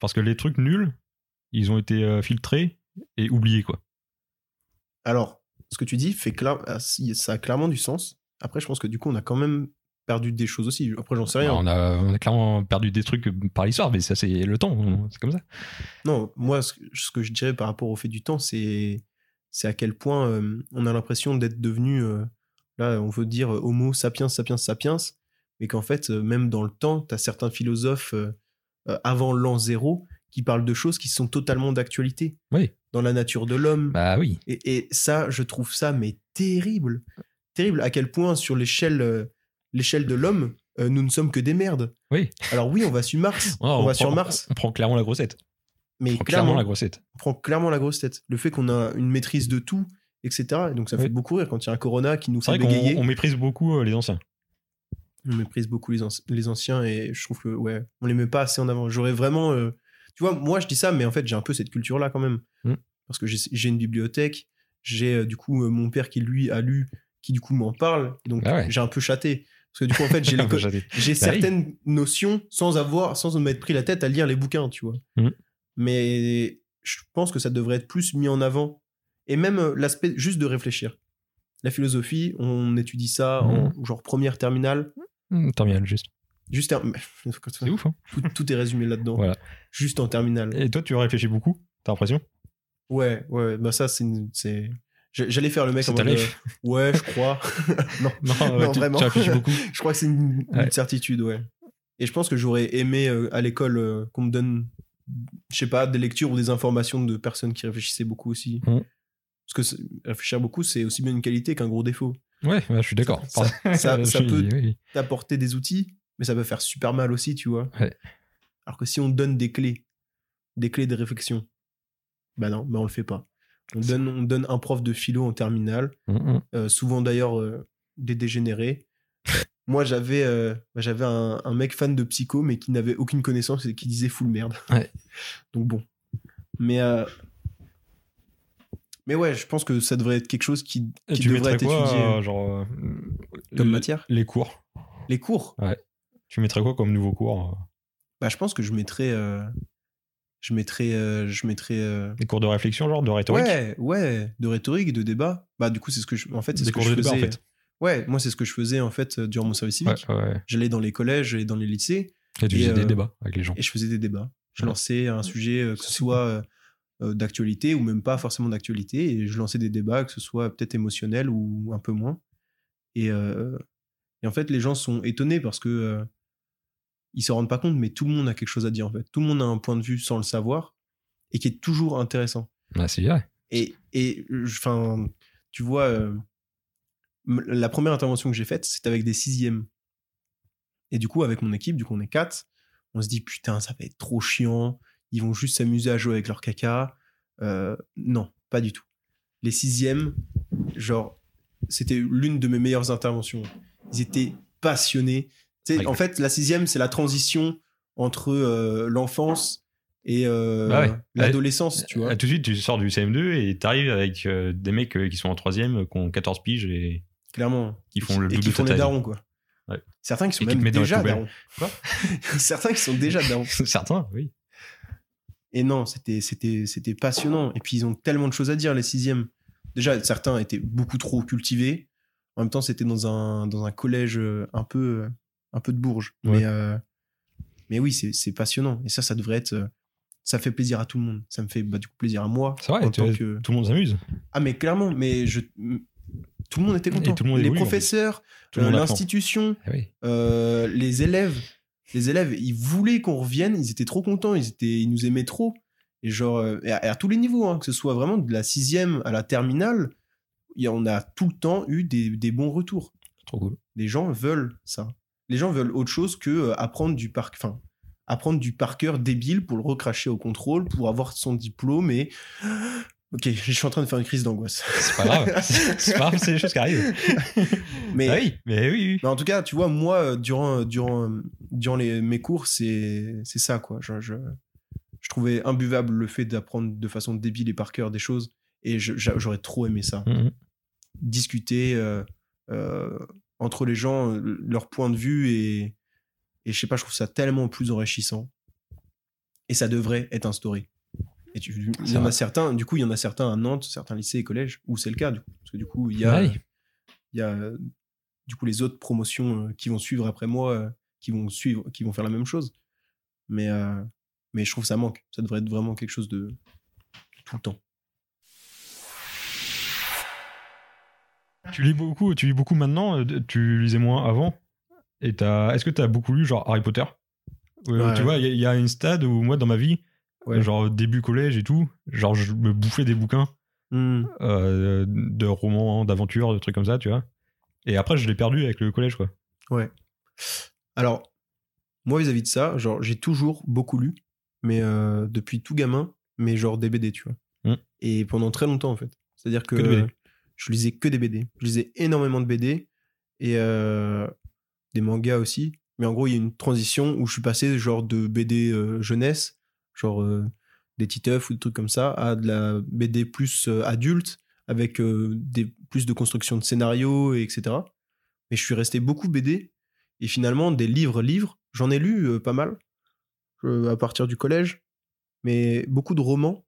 Speaker 1: Parce que les trucs nuls, ils ont été euh, filtrés et oubliés, quoi.
Speaker 2: Alors, ce que tu dis fait cla- ah, ça a clairement du sens. Après, je pense que du coup, on a quand même perdu des choses aussi. Après, j'en sais rien.
Speaker 1: Alors, on, a, on a clairement perdu des trucs par l'histoire, mais ça, c'est le temps. C'est comme ça.
Speaker 2: Non, moi, ce que, ce que je dirais par rapport au fait du temps, c'est à quel point euh, on a l'impression d'être devenu, euh, là, on veut dire euh, Homo sapiens, sapiens, sapiens, mais qu'en fait, euh, même dans le temps, tu as certains philosophes euh, avant l'an zéro qui parlent de choses qui sont totalement d'actualité.
Speaker 1: Oui.
Speaker 2: Dans la nature de l'homme.
Speaker 1: Bah oui.
Speaker 2: Et, et ça, je trouve ça, mais terrible. Terrible. À quel point, sur l'échelle euh, l'échelle de l'homme, euh, nous ne sommes que des merdes.
Speaker 1: Oui.
Speaker 2: Alors oui, on va sur Mars. <laughs> On, va
Speaker 1: prend-
Speaker 2: sur Mars.
Speaker 1: On prend clairement la grossette.
Speaker 2: Mais
Speaker 1: On prend
Speaker 2: clairement,
Speaker 1: clairement la grossette.
Speaker 2: on prend clairement la grosse tête. Le fait qu'on a une maîtrise de tout, etc. Et donc ça
Speaker 1: Oui.
Speaker 2: fait beaucoup rire quand il y a un corona qui nous fait bégayer.
Speaker 1: on méprise beaucoup les anciens.
Speaker 2: On méprise beaucoup les, anci- les anciens et je trouve que ouais, on les met pas assez en avant. J'aurais vraiment, euh, tu vois, moi je dis ça, mais en fait j'ai un peu cette culture là quand même,
Speaker 1: Mm.
Speaker 2: parce que j'ai une bibliothèque, j'ai euh, du coup euh, mon père qui lui a lu, qui du coup m'en parle, et donc
Speaker 1: Ah ouais.
Speaker 2: j'ai un peu chaté. Parce que du coup en fait j'ai <laughs>
Speaker 1: Bah oui.
Speaker 2: certaines notions sans avoir, sans m'être pris la tête à lire les bouquins, tu vois.
Speaker 1: Mhm.
Speaker 2: Mais je pense que ça devrait être plus mis en avant. Et même l'aspect juste de réfléchir. La philosophie, on étudie ça en genre première terminale.
Speaker 1: Hum, Terminal, juste.
Speaker 2: Juste ter- <laughs>
Speaker 1: C'est ouf, hein.
Speaker 2: tout, tout est résumé là-dedans.
Speaker 1: Voilà.
Speaker 2: Juste en terminale.
Speaker 1: Et toi, tu réfléchis beaucoup T'as l'impression?
Speaker 2: Ouais, ouais, bah ça, c'est. une- J'allais faire le mec en mode, euh, Ouais, je crois. <laughs> non,
Speaker 1: Non,
Speaker 2: Non,
Speaker 1: tu,
Speaker 2: vraiment.
Speaker 1: tu réfléchis beaucoup. <laughs>
Speaker 2: je crois que c'est une, une
Speaker 1: Ouais.
Speaker 2: certitude, ouais. Et je pense que j'aurais aimé euh, à l'école euh, qu'on me donne, je sais pas, des lectures ou des informations de personnes qui réfléchissaient beaucoup aussi.
Speaker 1: Mhm.
Speaker 2: Parce que réfléchir beaucoup, c'est aussi bien une qualité qu'un gros défaut.
Speaker 1: Ouais, ouais, je suis d'accord.
Speaker 2: Ça- ça-
Speaker 1: Je
Speaker 2: ça
Speaker 1: suis-
Speaker 2: peut-
Speaker 1: oui.
Speaker 2: T'apporter des outils, mais ça peut faire super mal aussi, tu vois.
Speaker 1: Ouais.
Speaker 2: Alors que si on donne des clés, des clés de réflexion, bah non, bah on le fait pas. On donne, on donne un prof de philo en terminale,
Speaker 1: Hum, hum.
Speaker 2: euh, souvent d'ailleurs euh, des dégénérés. Moi, j'avais euh, bah, j'avais un, un mec fan de psycho, mais qui n'avait aucune connaissance et qui disait full merde.
Speaker 1: Ouais.
Speaker 2: Donc bon. Mais, euh, mais ouais, je pense que ça devrait être quelque chose qui,
Speaker 1: Et
Speaker 2: qui
Speaker 1: tu
Speaker 2: devrait être
Speaker 1: quoi,
Speaker 2: étudié.
Speaker 1: euh, genre, euh,
Speaker 2: Comme matière?
Speaker 1: Les cours.
Speaker 2: Les cours,
Speaker 1: Tu mettrais quoi comme nouveau cours euh?
Speaker 2: Bah, je pense que je mettrais. euh, je mettrais. euh, je mettrais
Speaker 1: Des cours de réflexion, genre de rhétorique?
Speaker 2: Ouais, ouais, de rhétorique, de débat. Bah, du coup, c'est ce que je. En fait, c'est ce que je
Speaker 1: débat,
Speaker 2: faisais.
Speaker 1: en fait.
Speaker 2: Ouais, moi, c'est ce que je faisais, en fait, durant mon service
Speaker 1: Ouais,
Speaker 2: civique.
Speaker 1: ouais, ouais.
Speaker 2: J'allais dans les collèges, j'allais dans les lycées.
Speaker 1: Et tu
Speaker 2: Et,
Speaker 1: faisais des débats avec les gens.
Speaker 2: et je faisais des débats. Je
Speaker 1: Ouais.
Speaker 2: lançais un sujet, que ce soit d'actualité ou même pas forcément d'actualité, et je lançais des débats, que ce soit peut-être émotionnel ou un peu moins. Et, euh, et en fait, les gens sont étonnés parce que euh, ils se rendent pas compte, mais tout le monde a quelque chose à dire en fait. Tout le monde a un point de vue sans le savoir et qui est toujours intéressant.
Speaker 1: Ah, c'est vrai.
Speaker 2: Et, et enfin, tu vois, euh, la première intervention que j'ai faite, c'était avec des sixièmes. Et du coup, avec mon équipe, du coup, on est quatre, on se dit putain, ça va être trop chiant. Ils vont juste s'amuser à jouer avec leur caca. Euh, non, pas du tout. Les sixièmes, genre, c'était l'une de mes meilleures interventions. Ils étaient passionnés.
Speaker 1: Ouais.
Speaker 2: En fait, la sixième, c'est la transition entre euh, l'enfance et euh,
Speaker 1: Bah ouais.
Speaker 2: l'adolescence, tu vois.
Speaker 1: Ah, tout de suite, tu sors du CM2 et t'arrives avec des mecs qui sont en troisième, qui ont 14 piges et
Speaker 2: clairement.
Speaker 1: qui font le
Speaker 2: et
Speaker 1: double
Speaker 2: qui
Speaker 1: de
Speaker 2: font les darons, quoi.
Speaker 1: Ouais.
Speaker 2: Certains qui sont
Speaker 1: Et
Speaker 2: même déjà darons.
Speaker 1: Quoi <laughs>
Speaker 2: Certains qui sont déjà darons. <laughs>
Speaker 1: Certains, oui.
Speaker 2: Et non, c'était, c'était, c'était passionnant. Et puis, ils ont tellement de choses à dire, les sixièmes. Déjà, certains étaient beaucoup trop cultivés. En même temps, c'était dans un, dans un collège euh, un peu, euh, un peu de Bourges.
Speaker 1: Ouais.
Speaker 2: Mais, euh, mais oui, c'est, c'est passionnant. Et ça, ça devrait être. Ça fait plaisir à tout le monde. Ça me fait bah, du coup plaisir à moi.
Speaker 1: C'est vrai,
Speaker 2: en tant que...
Speaker 1: tout le monde s'amuse.
Speaker 2: Ah, mais clairement, mais je. Tout le monde était content.
Speaker 1: tout le monde
Speaker 2: les
Speaker 1: évolue,
Speaker 2: professeurs, l'institution,
Speaker 1: oui.
Speaker 2: euh, les élèves, les élèves, ils voulaient qu'on revienne, ils étaient trop contents, ils étaient, ils nous aimaient trop. Et genre, euh, et à, et à tous les niveaux, hein, que ce soit vraiment de la sixième à la terminale, il y a- on a tout le temps eu des, des bons retours.
Speaker 1: Trop cool.
Speaker 2: Les gens veulent ça. Les gens veulent autre chose que euh, apprendre du parc, enfin, apprendre du par cœur débile pour le recracher au contrôle, pour avoir son diplôme et. Ok, <laughs> je suis en train de faire une crise d'angoisse.
Speaker 1: C'est pas grave. <laughs> C'est pas grave, c'est des choses qui arrivent.
Speaker 2: Mais,
Speaker 1: Ah oui, mais oui, oui.
Speaker 2: mais en tout cas, tu vois, moi, euh, durant, durant, durant les, mes cours, c'est c'est ça, quoi. Je, je, je trouvais imbuvable le fait d'apprendre de façon débile et par cœur des choses. Et j'aurais trop aimé ça.
Speaker 1: Mhm.
Speaker 2: Discuter euh, euh, entre les gens, euh, leur point de vue et, et je sais pas, je trouve ça tellement plus enrichissant. Et ça devrait être instauré. Et tu, il y en a certains, du coup, il y en a certains à Nantes, certains lycées et collèges où c'est le cas, du coup. Parce que du coup, il y a,
Speaker 1: Ouais.
Speaker 2: il y a du coup les autres promotions euh, qui vont suivre après moi, euh, qui vont suivre, qui vont faire la même chose. Mais, euh, mais je trouve que ça manque. Ça devrait être vraiment quelque chose de tout le temps.
Speaker 1: Tu lis beaucoup, tu lis beaucoup maintenant, tu lisais moins avant. Et t'as, est-ce que tu as beaucoup lu genre Harry Potter?
Speaker 2: Ouais.
Speaker 1: Tu vois, il y, y a une stade où moi dans ma vie,
Speaker 2: Ouais.
Speaker 1: genre début collège et tout, genre je me bouffais des bouquins
Speaker 2: Hmm.
Speaker 1: euh, de romans, d'aventures, de trucs comme ça, tu vois. Et après je l'ai perdu avec le collège quoi.
Speaker 2: Ouais. Alors, moi, vis-à-vis de ça, genre, j'ai toujours beaucoup lu, mais euh, depuis tout gamin, mais genre des BD, tu vois.
Speaker 1: Mm.
Speaker 2: Et pendant très longtemps, en fait. C'est-à-dire que, je lisais que des BD. Je lisais énormément de BD et euh, des mangas aussi. Mais en gros, il y a une transition où je suis passé genre de BD jeunesse, genre euh, des Titeuf ou des trucs comme ça, à de la BD plus euh, adulte, avec euh, des, plus de construction de scénarios, et etc. Mais je suis resté beaucoup BD. Et finalement, des livres, livres, j'en ai lu pas mal à partir du collège. Mais beaucoup de romans.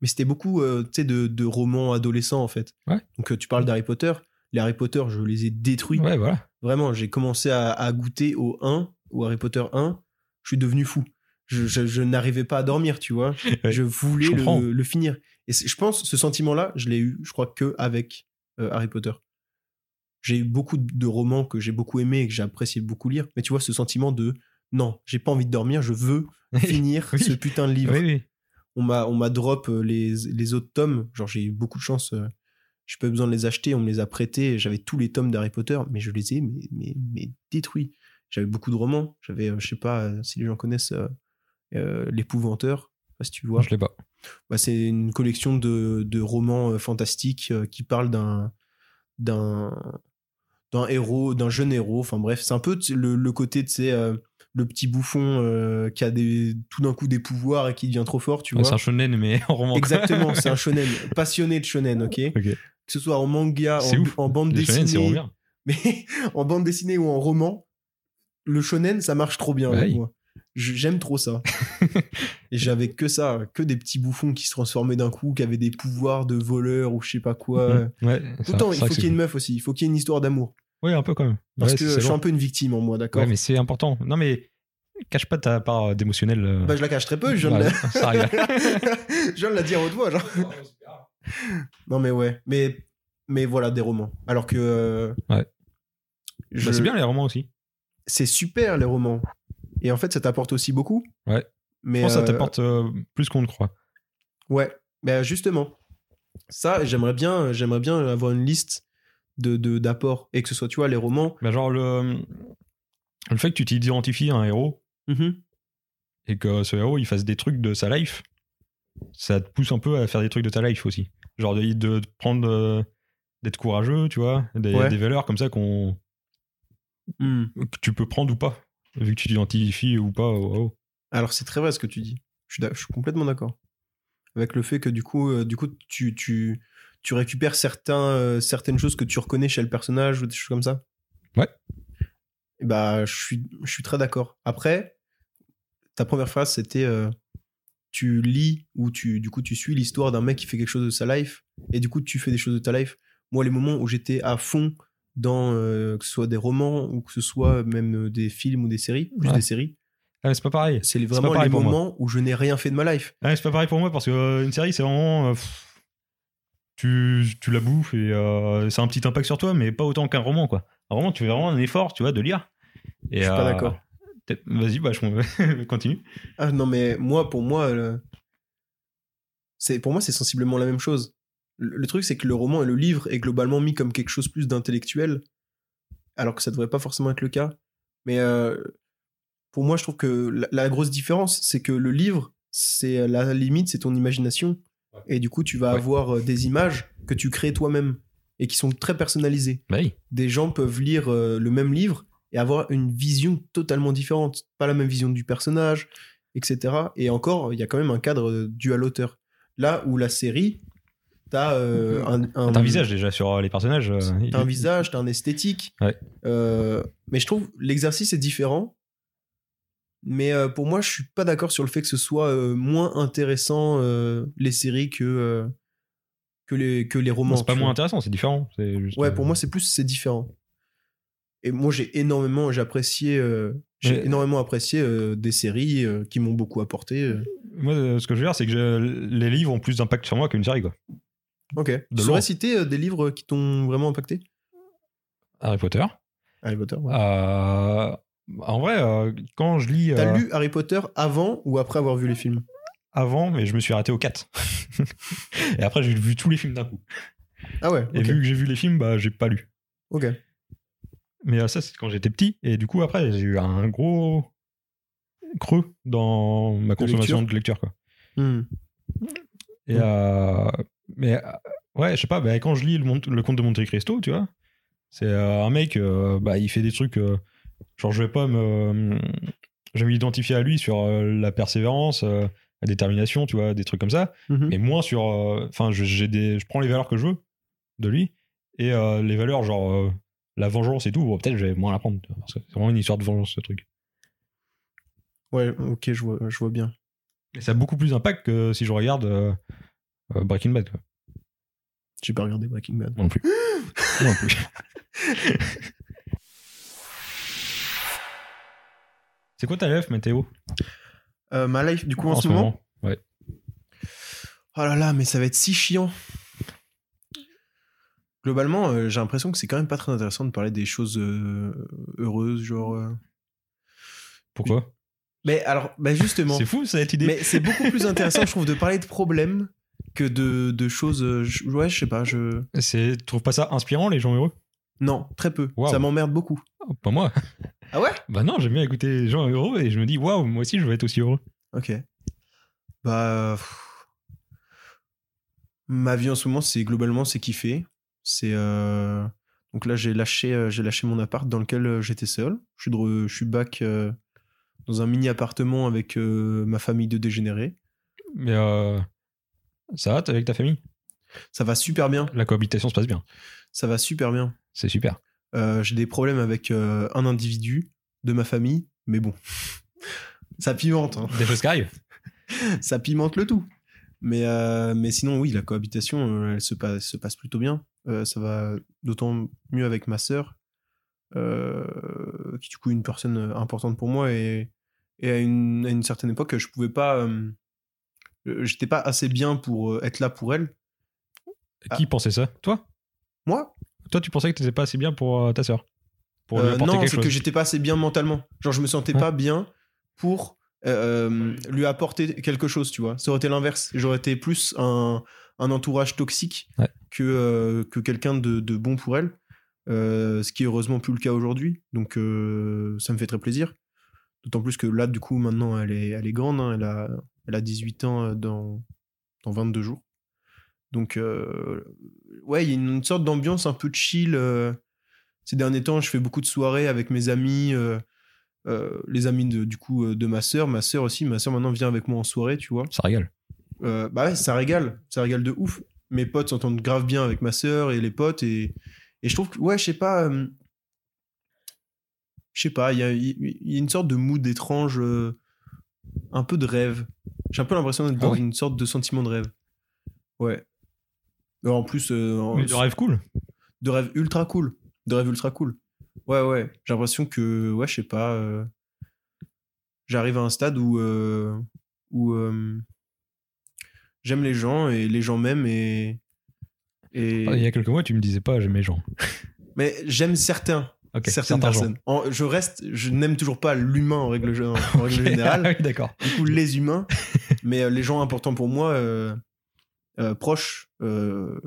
Speaker 2: Mais c'était beaucoup euh, de, de romans adolescents, en fait.
Speaker 1: Ouais.
Speaker 2: Donc, euh, tu parles d'Harry Potter. Les Harry Potter, je les ai détruits.
Speaker 1: Ouais, voilà.
Speaker 2: Vraiment, j'ai commencé à, à goûter au 1, au Harry Potter 1. Je suis devenu fou. Je, je- je n'arrivais pas à dormir, tu vois.
Speaker 1: Ouais.
Speaker 2: Je voulais le, le finir. Et je pense, ce sentiment-là, je l'ai eu, je crois, que avec euh, Harry Potter. J'ai eu beaucoup de romans que j'ai beaucoup aimés et que j'ai apprécié beaucoup lire. Mais tu vois, ce sentiment de non, j'ai pas envie de dormir, je veux <laughs> finir
Speaker 1: Oui.
Speaker 2: ce putain de livre.
Speaker 1: Oui, oui.
Speaker 2: On m'a on m'a drop euh, les, les autres tomes. Genre, j'ai eu beaucoup de chance. euh, j'ai pas eu besoin de les acheter, on me les a prêtés. J'avais tous les tomes d'Harry Potter, mais je les ai mais, mais, mais détruits. J'avais beaucoup de romans. J'avais, euh, je sais pas euh, si les gens connaissent L'Épouvanteur. Sais pas si tu vois.
Speaker 1: Je l'ai pas.
Speaker 2: Bah, c'est une collection de, de romans euh, fantastiques euh, qui parlent d'un d'un d'un héros, d'un jeune héros. Enfin bref, c'est un peu le, le côté de euh, le petit bouffon euh, qui a des, tout d'un coup des pouvoirs et qui devient trop fort, tu
Speaker 1: Ouais,
Speaker 2: vois.
Speaker 1: c'est un shonen mais <laughs> en roman.
Speaker 2: Exactement, c'est un <laughs> shonen, passionné de shonen, ok? Que ce soit en manga, en, en bande
Speaker 1: Les
Speaker 2: dessinée, <laughs> mais en bande dessinée ou en roman, le shonen, ça marche trop bien
Speaker 1: Ouais.
Speaker 2: avec moi. Je- J'aime trop ça. <laughs> Et j'avais que ça, que des petits bouffons qui se transformaient d'un coup, qui avaient des pouvoirs de voleur ou je sais pas quoi.
Speaker 1: Mhm. Ouais, vrai-
Speaker 2: il faut qu'il y ait une meuf aussi, il faut qu'il y ait une histoire d'amour.
Speaker 1: Ouais, un peu quand même.
Speaker 2: Parce
Speaker 1: Ouais,
Speaker 2: que je suis un peu une victime en moi, d'accord
Speaker 1: Ouais, mais c'est important. Non, mais cache pas ta part d'émotionnel. euh,
Speaker 2: Bah, je la cache très peu, je viens,
Speaker 1: Ouais,
Speaker 2: de, la... <laughs> je viens de la dire haute voix, genre. Non, mais ouais, mais, mais voilà, des romans. Alors que. euh,
Speaker 1: Ouais.
Speaker 2: je-
Speaker 1: Bah, c'est bien les romans aussi.
Speaker 2: c'est super les romans. Et en fait, ça t'apporte aussi beaucoup.
Speaker 1: Ouais.
Speaker 2: Mais
Speaker 1: Je pense que ça
Speaker 2: euh,
Speaker 1: t'apporte euh, plus qu'on ne croit.
Speaker 2: Ouais, ben justement. Ça, j'aimerais bien, j'aimerais bien avoir une liste de de- d'apports et que ce soit, tu vois, les romans.
Speaker 1: Bah, genre, le, le fait que tu t'identifies à un héros
Speaker 2: Mhm.
Speaker 1: et que ce héros il fasse des trucs de sa life, ça te pousse un peu à faire des trucs de ta life aussi. Genre de, de prendre. euh, d'être courageux, tu vois, des,
Speaker 2: Ouais.
Speaker 1: des valeurs comme ça qu'on
Speaker 2: Hmm.
Speaker 1: que tu peux prendre ou pas, vu que tu t'identifies ou pas au.
Speaker 2: Alors c'est très vrai ce que tu dis. Je suis, d'ac- je suis complètement d'accord. Avec le fait que du coup, euh, du coup, tu tu tu récupères certains euh, certaines choses que tu reconnais chez le personnage ou des choses comme ça?
Speaker 1: Ouais.
Speaker 2: Et bah, je suis je suis très d'accord. Après, ta première phrase c'était euh, tu lis ou tu du coup tu suis l'histoire d'un mec qui fait quelque chose de sa life et du coup tu fais des choses de ta life. Moi, les moments où j'étais à fond dans euh, que ce soit des romans ou que ce soit même euh, des films ou des séries, plus
Speaker 1: Ouais.
Speaker 2: des séries,
Speaker 1: Ah, c'est pas pareil.
Speaker 2: c'est vraiment
Speaker 1: pareil
Speaker 2: les moments où je n'ai rien fait de ma life.
Speaker 1: Ouais, c'est pas pareil pour moi parce que euh, une série, c'est vraiment. euh, pff, tu, tu la bouffes et euh, c'est un petit impact sur toi, mais pas autant qu'un roman, quoi. Un roman, tu fais vraiment un effort, tu vois, de lire. Et,
Speaker 2: Je suis pas d'accord.
Speaker 1: Vas-y, bah, je <laughs> continue.
Speaker 2: Ah non, mais moi, pour moi, c'est pour moi, c'est sensiblement la même chose. Le, truc, c'est que le roman et le livre est globalement mis comme quelque chose plus d'intellectuel, alors que ça devrait pas forcément être le cas. Mais euh, pour moi, je trouve que la, la grosse différence, c'est que le livre, c'est la limite, c'est ton imagination. Et du coup, tu vas
Speaker 1: Ouais.
Speaker 2: avoir euh, des images que tu crées toi-même et qui sont très personnalisées.
Speaker 1: Bah oui.
Speaker 2: Des gens peuvent lire euh, le même livre et avoir une vision totalement différente. Pas la même vision du personnage, etc. Et encore, il y a quand même un cadre euh, dû à l'auteur. Là où la série, t'as euh, un, un,
Speaker 1: T'as un visage déjà sur euh, les personnages. euh,
Speaker 2: T'as un visage, t'as un esthétique.
Speaker 1: Ouais.
Speaker 2: Euh, mais je trouve l'exercice est différent. Mais euh, pour moi, je suis pas d'accord sur le fait que ce soit moins intéressant les séries que que les que les romans.
Speaker 1: C'est pas moins intéressant, c'est différent. juste,
Speaker 2: Ouais, pour moi, c'est plus c'est différent. Et moi, j'ai énormément, j'ai apprécié, j'ai énormément apprécié des séries qui m'ont beaucoup apporté.
Speaker 1: Moi, ce que je veux dire, c'est que les livres ont plus d'impact sur moi qu'une série, quoi.
Speaker 2: Ok. Tu saurais citer euh, des livres qui t'ont vraiment impacté?
Speaker 1: Harry Potter.
Speaker 2: Harry Potter. ouais.
Speaker 1: Euh, en vrai, euh, quand je lis
Speaker 2: T'as
Speaker 1: euh,
Speaker 2: lu Harry Potter avant ou après avoir vu les films?
Speaker 1: Avant, mais je me suis arrêté au 4. <laughs> et après, j'ai vu tous les films d'un coup.
Speaker 2: Ah ouais.
Speaker 1: Et vu que j'ai vu les films, bah, j'ai pas lu.
Speaker 2: Ok.
Speaker 1: Mais ça, c'est quand j'étais petit. Et du coup, après, j'ai eu un gros creux dans ma consommation de lecture, quoi.
Speaker 2: Hmm.
Speaker 1: Et. Mais euh, ouais, je sais pas, bah, quand je lis le, Mont- le conte de Monte Cristo, tu vois, c'est euh, un mec, euh, bah, il fait des trucs. euh, genre, je vais pas me. Je vais m'identifier à lui sur la persévérance, la détermination, tu vois, des trucs comme ça,
Speaker 2: Mhm.
Speaker 1: mais moins sur. Enfin, je, des, je prends les valeurs que je veux de lui, et les valeurs, genre la vengeance et tout, bon, peut-être je vais moins la prendre, parce que c'est vraiment une histoire de vengeance, ce truc.
Speaker 2: Ouais, ok, je vois, je vois bien.
Speaker 1: Et ça a beaucoup plus d'impact que si je regarde euh, Breaking Bad, quoi.
Speaker 2: J'ai pas regardé Breaking Bad.
Speaker 1: Moi non plus. Moi <gasps> non plus. C'est quoi ta life, Mathéo?
Speaker 2: Euh, ma life, du coup, en, ce moment,
Speaker 1: Ouais.
Speaker 2: Oh là là, mais ça va être si chiant. Globalement, euh, j'ai l'impression que c'est quand même pas très intéressant de parler des choses euh, heureuses, genre.
Speaker 1: Pourquoi?
Speaker 2: Mais alors, bah justement.
Speaker 1: C'est fou cette idée.
Speaker 2: Mais c'est beaucoup plus intéressant, je trouve, de parler de problèmes que de, de choses. euh, je- ouais, je sais pas, je.
Speaker 1: Tu trouves pas ça inspirant les gens heureux?
Speaker 2: Non, très peu. Ça m'emmerde beaucoup.
Speaker 1: Oh, Pas moi.
Speaker 2: Ah ouais?
Speaker 1: Bah non, j'aime bien écouter les gens heureux et je me dis waouh, moi aussi je veux être aussi heureux.
Speaker 2: Ok. Bah. pff. Ma vie en ce moment, c'est globalement, c'est kiffer. C'est. euh, Donc là, j'ai lâché, euh, j'ai lâché mon appart dans lequel j'étais seul. Je suis, de je suis back euh, dans un mini appartement avec euh, ma famille de dégénérés.
Speaker 1: Mais euh, ça va, t'es avec ta famille?
Speaker 2: Ça va super bien.
Speaker 1: La cohabitation se passe bien.
Speaker 2: Ça va super bien.
Speaker 1: C'est super.
Speaker 2: Euh, j'ai des problèmes avec euh, un individu de ma famille, mais bon. <laughs> ça pimente, hein.
Speaker 1: Des choses qui arrivent. <laughs>
Speaker 2: ça pimente le tout. Mais, euh, mais sinon, oui, la cohabitation, elle se passe, se passe plutôt bien. Ça va d'autant mieux avec ma sœur, qui est du coup une personne importante pour moi. Et, et à, une, à une certaine époque, je pouvais pas. Euh, J'étais pas assez bien pour euh, être là pour elle.
Speaker 1: Qui pensait ça? Toi?
Speaker 2: Moi?
Speaker 1: Toi, tu pensais que t'étais pas assez bien pour euh, ta sœur? Pour lui
Speaker 2: Euh, Non, c'est que j'étais pas assez bien mentalement. Genre, je me sentais pas bien pour euh, lui apporter quelque chose, tu vois. Ça aurait été l'inverse. J'aurais été plus un, un entourage toxique
Speaker 1: Ouais.
Speaker 2: que, euh, que quelqu'un de, de bon pour elle. Euh, ce qui est heureusement plus le cas aujourd'hui. Donc, euh, ça me fait très plaisir. D'autant plus que là, du coup, maintenant, elle est, elle est grande. hein. Elle, a, elle a 18 ans euh, dans, dans 22 jours. Donc, euh, ouais, il y a une sorte d'ambiance un peu chill. euh, ces derniers temps, je fais beaucoup de soirées avec mes amis, euh, les amis de, du coup de ma sœur, ma sœur aussi. Ma sœur maintenant vient avec moi en soirée, tu vois.
Speaker 1: Ça régale.
Speaker 2: Bah ouais, ça régale, ça régale de ouf. Mes potes s'entendent grave bien avec ma sœur et les potes et, et je trouve que ouais, je sais pas, je sais pas, il y y a une sorte de mood étrange, un peu de rêve. J'ai un peu l'impression d'être
Speaker 1: Ah
Speaker 2: dans
Speaker 1: ouais
Speaker 2: une sorte de sentiment de rêve. Ouais. Alors, en plus, euh, en-
Speaker 1: Mais de rêve cool.
Speaker 2: de rêve ultra cool. De rêve ultra cool. Ouais, ouais. J'ai l'impression que, ouais, je sais pas. euh, J'arrive à un stade où, euh, où euh, j'aime les gens et les gens m'aiment et. et...
Speaker 1: Ah, Il y a quelques mois, tu me disais pas j'aime les gens.
Speaker 2: Mais j'aime certains, Certaines personnes. En- je reste, je n'aime toujours pas l'humain en règle, <laughs> générale.
Speaker 1: Ah oui, d'accord.
Speaker 2: du coup les humains, <laughs> mais euh, les gens importants pour moi, euh, euh, proches, euh,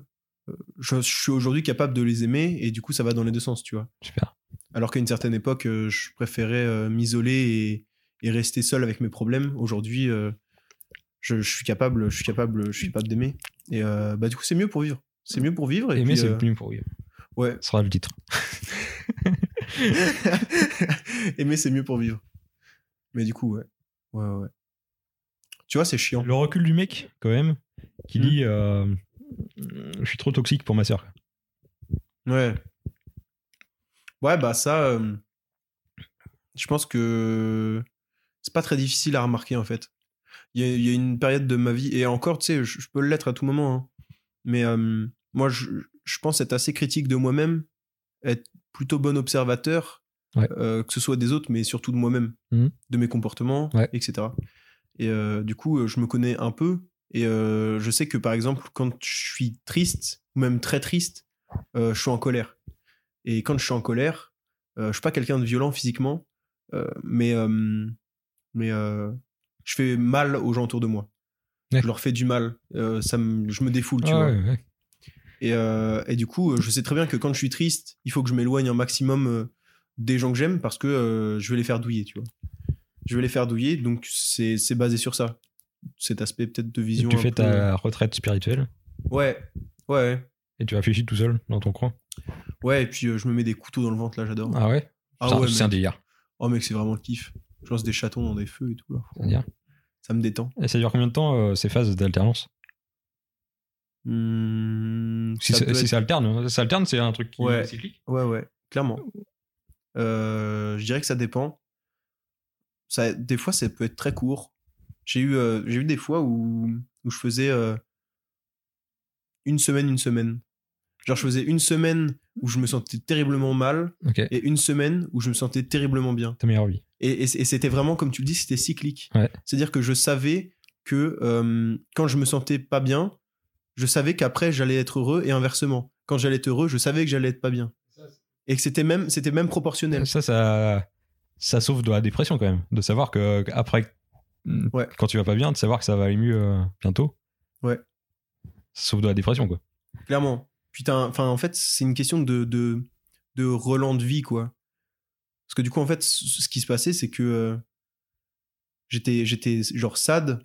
Speaker 2: je, je suis aujourd'hui capable de les aimer et du coup ça va dans les deux sens, tu vois.
Speaker 1: Super.
Speaker 2: Alors qu'à une certaine époque, je préférais m'isoler et, et rester seul avec mes problèmes. Aujourd'hui, je, je suis capable, je suis capable, je suis capable d'aimer. Et bah du coup, c'est mieux pour vivre. C'est mieux pour vivre. Et
Speaker 1: Aimer, c'est plus pour vivre.
Speaker 2: Ouais,
Speaker 1: Ce sera le titre. <laughs>
Speaker 2: aimer, c'est mieux pour vivre. Mais du coup, ouais, ouais, ouais. Tu vois, c'est chiant.
Speaker 1: Le recul du mec, quand même, qui
Speaker 2: Hmm.
Speaker 1: dit euh, Je suis trop toxique pour ma sœur.
Speaker 2: Ouais. Ouais, bah ça, euh, je pense que c'est pas très difficile à remarquer en fait. Il y, a, il y a une période de ma vie, et encore, tu sais, je, je peux l'être à tout moment, hein. mais euh, moi, je, je pense être assez critique de moi-même, être plutôt bon observateur,
Speaker 1: Ouais.
Speaker 2: euh, que ce soit des autres, mais surtout de moi-même,
Speaker 1: Mhm.
Speaker 2: de mes comportements,
Speaker 1: Ouais.
Speaker 2: etc. Et euh, du coup, euh, je me connais un peu, et euh, je sais que par exemple, quand je suis triste, ou même très triste, je suis en colère. Et quand je suis en colère, je suis pas quelqu'un de violent physiquement, mais, mais je fais mal aux gens autour de moi.
Speaker 1: Ouais.
Speaker 2: Je leur fais du mal. Ça me, je me défoule, tu
Speaker 1: Ah
Speaker 2: vois. Et, euh, et du coup, euh, je sais très bien que quand je suis triste, il faut que je m'éloigne un maximum euh, des gens que j'aime parce que euh, je vais les faire douiller, tu vois. Je vais les faire douiller, donc c'est basé sur ça. Cet aspect peut-être de
Speaker 1: Et
Speaker 2: vision.
Speaker 1: tu fais
Speaker 2: peu-
Speaker 1: ta retraite spirituelle?
Speaker 2: Ouais, ouais,
Speaker 1: et tu réfléchis tout seul dans ton coin?
Speaker 2: ouais. Et puis euh, je me mets des couteaux dans le ventre, là, j'adore.
Speaker 1: Ah ouais?
Speaker 2: Ah
Speaker 1: C'est un- un délire.
Speaker 2: Oh mec, c'est vraiment le kiff. Je lance des chatons dans des feux et tout, là. Ça me détend.
Speaker 1: Et ça dure combien de temps ces phases d'alternance?
Speaker 2: Hmm,
Speaker 1: Si,
Speaker 2: ça
Speaker 1: ça,
Speaker 2: peut
Speaker 1: si
Speaker 2: être-
Speaker 1: ça alterne, hein. ça alterne, c'est un truc qui
Speaker 2: Ouais.
Speaker 1: est cyclique.
Speaker 2: Ouais, ouais, clairement. Euh, je dirais que ça dépend. Ça, des fois, ça peut être très court. J'ai eu, euh, j'ai eu des fois où, où je faisais euh, une semaine, une semaine. Genre, je faisais une semaine où je me sentais terriblement mal et une semaine où je me sentais terriblement bien.
Speaker 1: Ta meilleure vie.
Speaker 2: Et, et- et c'était vraiment, comme tu le dis, c'était cyclique.
Speaker 1: Ouais.
Speaker 2: C'est-à-dire que je savais que quand je me sentais pas bien, je savais qu'après j'allais être heureux et inversement. Quand j'allais être heureux, je savais que j'allais être pas bien. Et que c'était même, c'était même proportionnel.
Speaker 1: Ça, ça, ça sauve de la dépression quand même. De savoir que après,
Speaker 2: Ouais.
Speaker 1: quand tu vas pas bien, de savoir que ça va aller mieux euh, bientôt.
Speaker 2: Ouais.
Speaker 1: Ça sauve de la dépression quoi.
Speaker 2: Clairement. Putain, enfin, en fait, c'est une question de, de, de relan de vie, quoi. Parce que du coup, en fait, ce ce qui se passait, c'est que euh, j'étais, j'étais genre sad,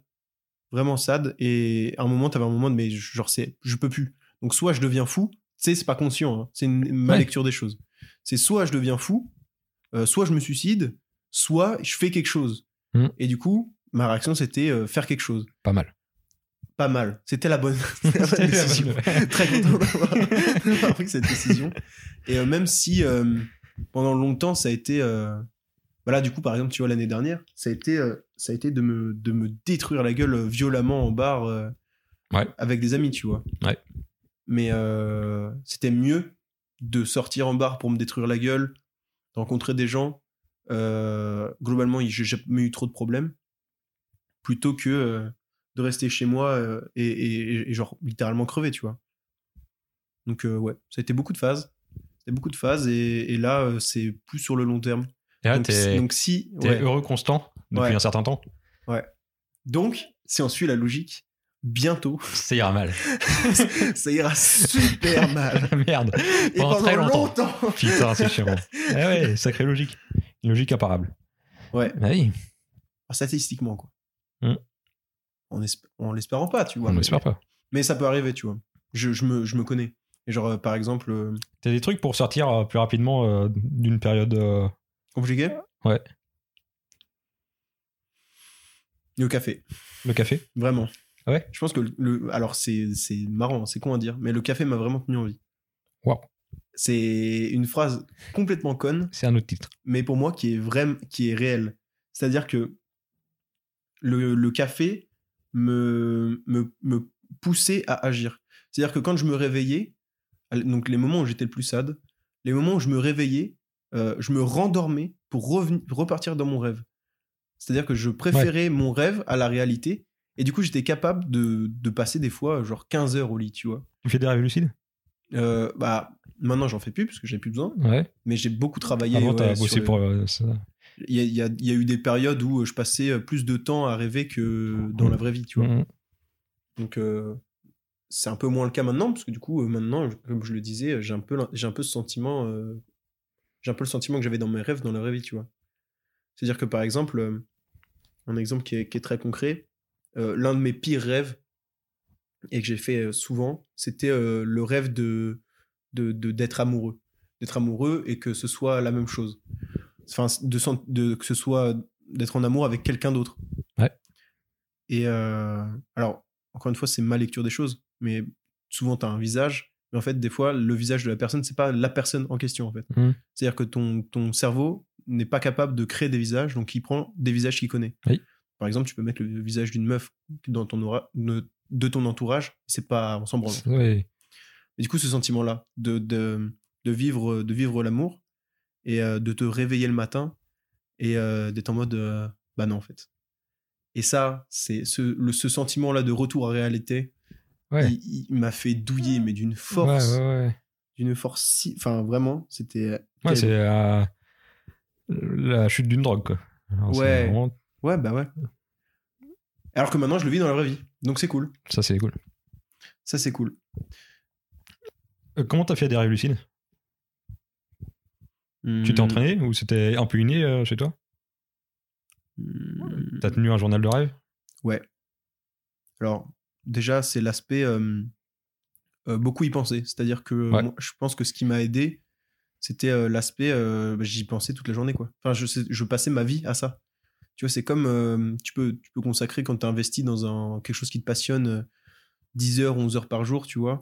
Speaker 2: vraiment sad, et à un moment, t'avais un moment de, mais genre, c'est, je peux plus. Donc, soit je deviens fou, tu sais, c'est pas conscient, hein, c'est ma
Speaker 1: Ouais.
Speaker 2: lecture des choses. C'est soit je deviens fou, euh, soit je me suicide, soit je fais quelque chose.
Speaker 1: Mhm.
Speaker 2: Et du coup, ma réaction, c'était euh, faire quelque chose.
Speaker 1: Pas mal.
Speaker 2: Pas mal. C'était la bonne, <laughs> la bonne
Speaker 1: la
Speaker 2: décision très content <laughs> d'avoir pris cette décision. Et euh, même si euh, pendant longtemps ça a été, euh, voilà, du coup par exemple, tu vois l'année dernière, ça a été, ça a été de me de me détruire la gueule violemment en bar euh,
Speaker 1: Ouais.
Speaker 2: avec des amis, tu vois.
Speaker 1: Ouais.
Speaker 2: Mais euh, c'était mieux de sortir en bar pour me détruire la gueule, de rencontrer des gens. Euh, globalement, j'ai jamais eu trop de problèmes, plutôt que de rester chez moi et, et- et genre littéralement crever, tu vois. Donc ouais, ça a été beaucoup de phases. C'était beaucoup de phases et, et là, c'est plus sur le long terme.
Speaker 1: Et là,
Speaker 2: donc, si,
Speaker 1: t'es
Speaker 2: ouais.
Speaker 1: heureux constant? Depuis
Speaker 2: Ouais.
Speaker 1: un certain temps.
Speaker 2: donc si on suit la logique, bientôt, <laughs>
Speaker 1: Ça ira mal. <laughs>
Speaker 2: ça ira super mal. <laughs>
Speaker 1: Merde.
Speaker 2: Et
Speaker 1: Pendant
Speaker 2: pendant
Speaker 1: très longtemps.
Speaker 2: longtemps.
Speaker 1: Putain, c'est chiant. Eh ouais, sacrée logique. Une logique imparable.
Speaker 2: Ouais.
Speaker 1: Bah oui,
Speaker 2: Statistiquement, quoi. En, esp- en l'espérant pas, tu vois.
Speaker 1: on
Speaker 2: mais,
Speaker 1: n'espère pas.
Speaker 2: mais ça peut arriver, tu vois. Je, je me, je me connais. Et genre, euh, par exemple, euh,
Speaker 1: T'as des trucs pour sortir euh, plus rapidement euh, d'une période. euh,
Speaker 2: compliqué
Speaker 1: Ouais.
Speaker 2: Le café.
Speaker 1: Le café?
Speaker 2: Vraiment.
Speaker 1: Ah ouais?
Speaker 2: Je pense que le. le- alors, c'est marrant, c'est con à dire, mais le café m'a vraiment tenu en vie.
Speaker 1: Waouh.
Speaker 2: C'est une phrase complètement conne,
Speaker 1: C'est un autre titre.
Speaker 2: mais pour moi qui est vraiment qui est réelle. C'est-à-dire que le, le café me, me, me poussait à agir. C'est-à-dire que quand je me réveillais, donc les moments où j'étais le plus sad, les moments où je me réveillais, euh, je me rendormais pour repartir dans mon rêve. C'est-à-dire que je préférais mon rêve à la réalité. Et du coup, j'étais capable de, de passer des fois genre 15 heures au lit, tu vois.
Speaker 1: Tu fais des rêves lucides?
Speaker 2: Euh, bah, maintenant, j'en fais plus parce que j'ai plus besoin.
Speaker 1: Ouais.
Speaker 2: Mais j'ai beaucoup travaillé.
Speaker 1: Avant,
Speaker 2: ouais,
Speaker 1: t'as bossé pour euh, ça.
Speaker 2: il y a, il y a- il y a eu des périodes où je passais euh, plus de temps à rêver que dans la vraie vie, tu vois.
Speaker 1: Mhm.
Speaker 2: Donc, euh, c'est un peu moins le cas maintenant, parce que du coup, maintenant, comme je le disais, j'ai un peu, j'ai un peu ce sentiment, euh, j'ai un peu le sentiment que j'avais dans mes rêves, dans la vraie vie, tu vois. C'est-à-dire que par exemple, euh, un exemple qui est, qui est très concret. Euh, L'un de mes pires rêves, et que j'ai fait euh, souvent, c'était le rêve de d'être amoureux. D'être amoureux et que ce soit la même chose. Enfin, de, que ce soit d'être en amour avec quelqu'un d'autre.
Speaker 1: Ouais.
Speaker 2: Et euh, alors, encore une fois, c'est ma lecture des choses, mais souvent, tu as un visage, mais en fait, des fois, le visage de la personne, c'est pas la personne en question, en fait.
Speaker 1: Mhm.
Speaker 2: C'est-à-dire que ton, ton cerveau n'est pas capable de créer des visages, donc il prend des visages qu'il connaît.
Speaker 1: Oui.
Speaker 2: Par exemple, tu peux mettre le visage d'une meuf dans ton aura- de, de ton entourage, c'est pas, on s'en branle. Et du coup, ce sentiment-là, de, de, de vivre, de vivre l'amour et euh, de te réveiller le matin et euh, d'être en mode euh, bah non, en fait. Et ça, c'est ce, le, ce sentiment-là de retour à réalité,
Speaker 1: Ouais.
Speaker 2: il, il m'a fait douiller, mais d'une force,
Speaker 1: ouais, ouais.
Speaker 2: d'une force si. Enfin, vraiment, c'était.
Speaker 1: Ouais, c'est la chute d'une drogue, quoi. Alors,
Speaker 2: Ouais.
Speaker 1: vraiment-
Speaker 2: Ouais, bah ouais. Alors que maintenant, je le vis dans la vraie vie. Donc c'est cool.
Speaker 1: Ça, c'est cool.
Speaker 2: Ça, c'est cool.
Speaker 1: Euh, comment t'as fait des rêves lucides Tu t'es
Speaker 2: Hmm.
Speaker 1: entraîné ou c'était un peu inné euh, chez toi?
Speaker 2: Hmm.
Speaker 1: T'as tenu un journal de rêve?
Speaker 2: Ouais. Alors, déjà, c'est l'aspect euh, euh, beaucoup y penser. C'est-à-dire que
Speaker 1: Ouais.
Speaker 2: moi, je pense que ce qui m'a aidé, c'était euh, l'aspect euh, bah, j'y pensais toute la journée. quoi. Enfin, je, je passais ma vie à ça. Tu vois, c'est comme tu, peux, tu peux consacrer quand tu investi dans un, quelque chose qui te passionne euh, 10 heures, 11 heures par jour, tu vois.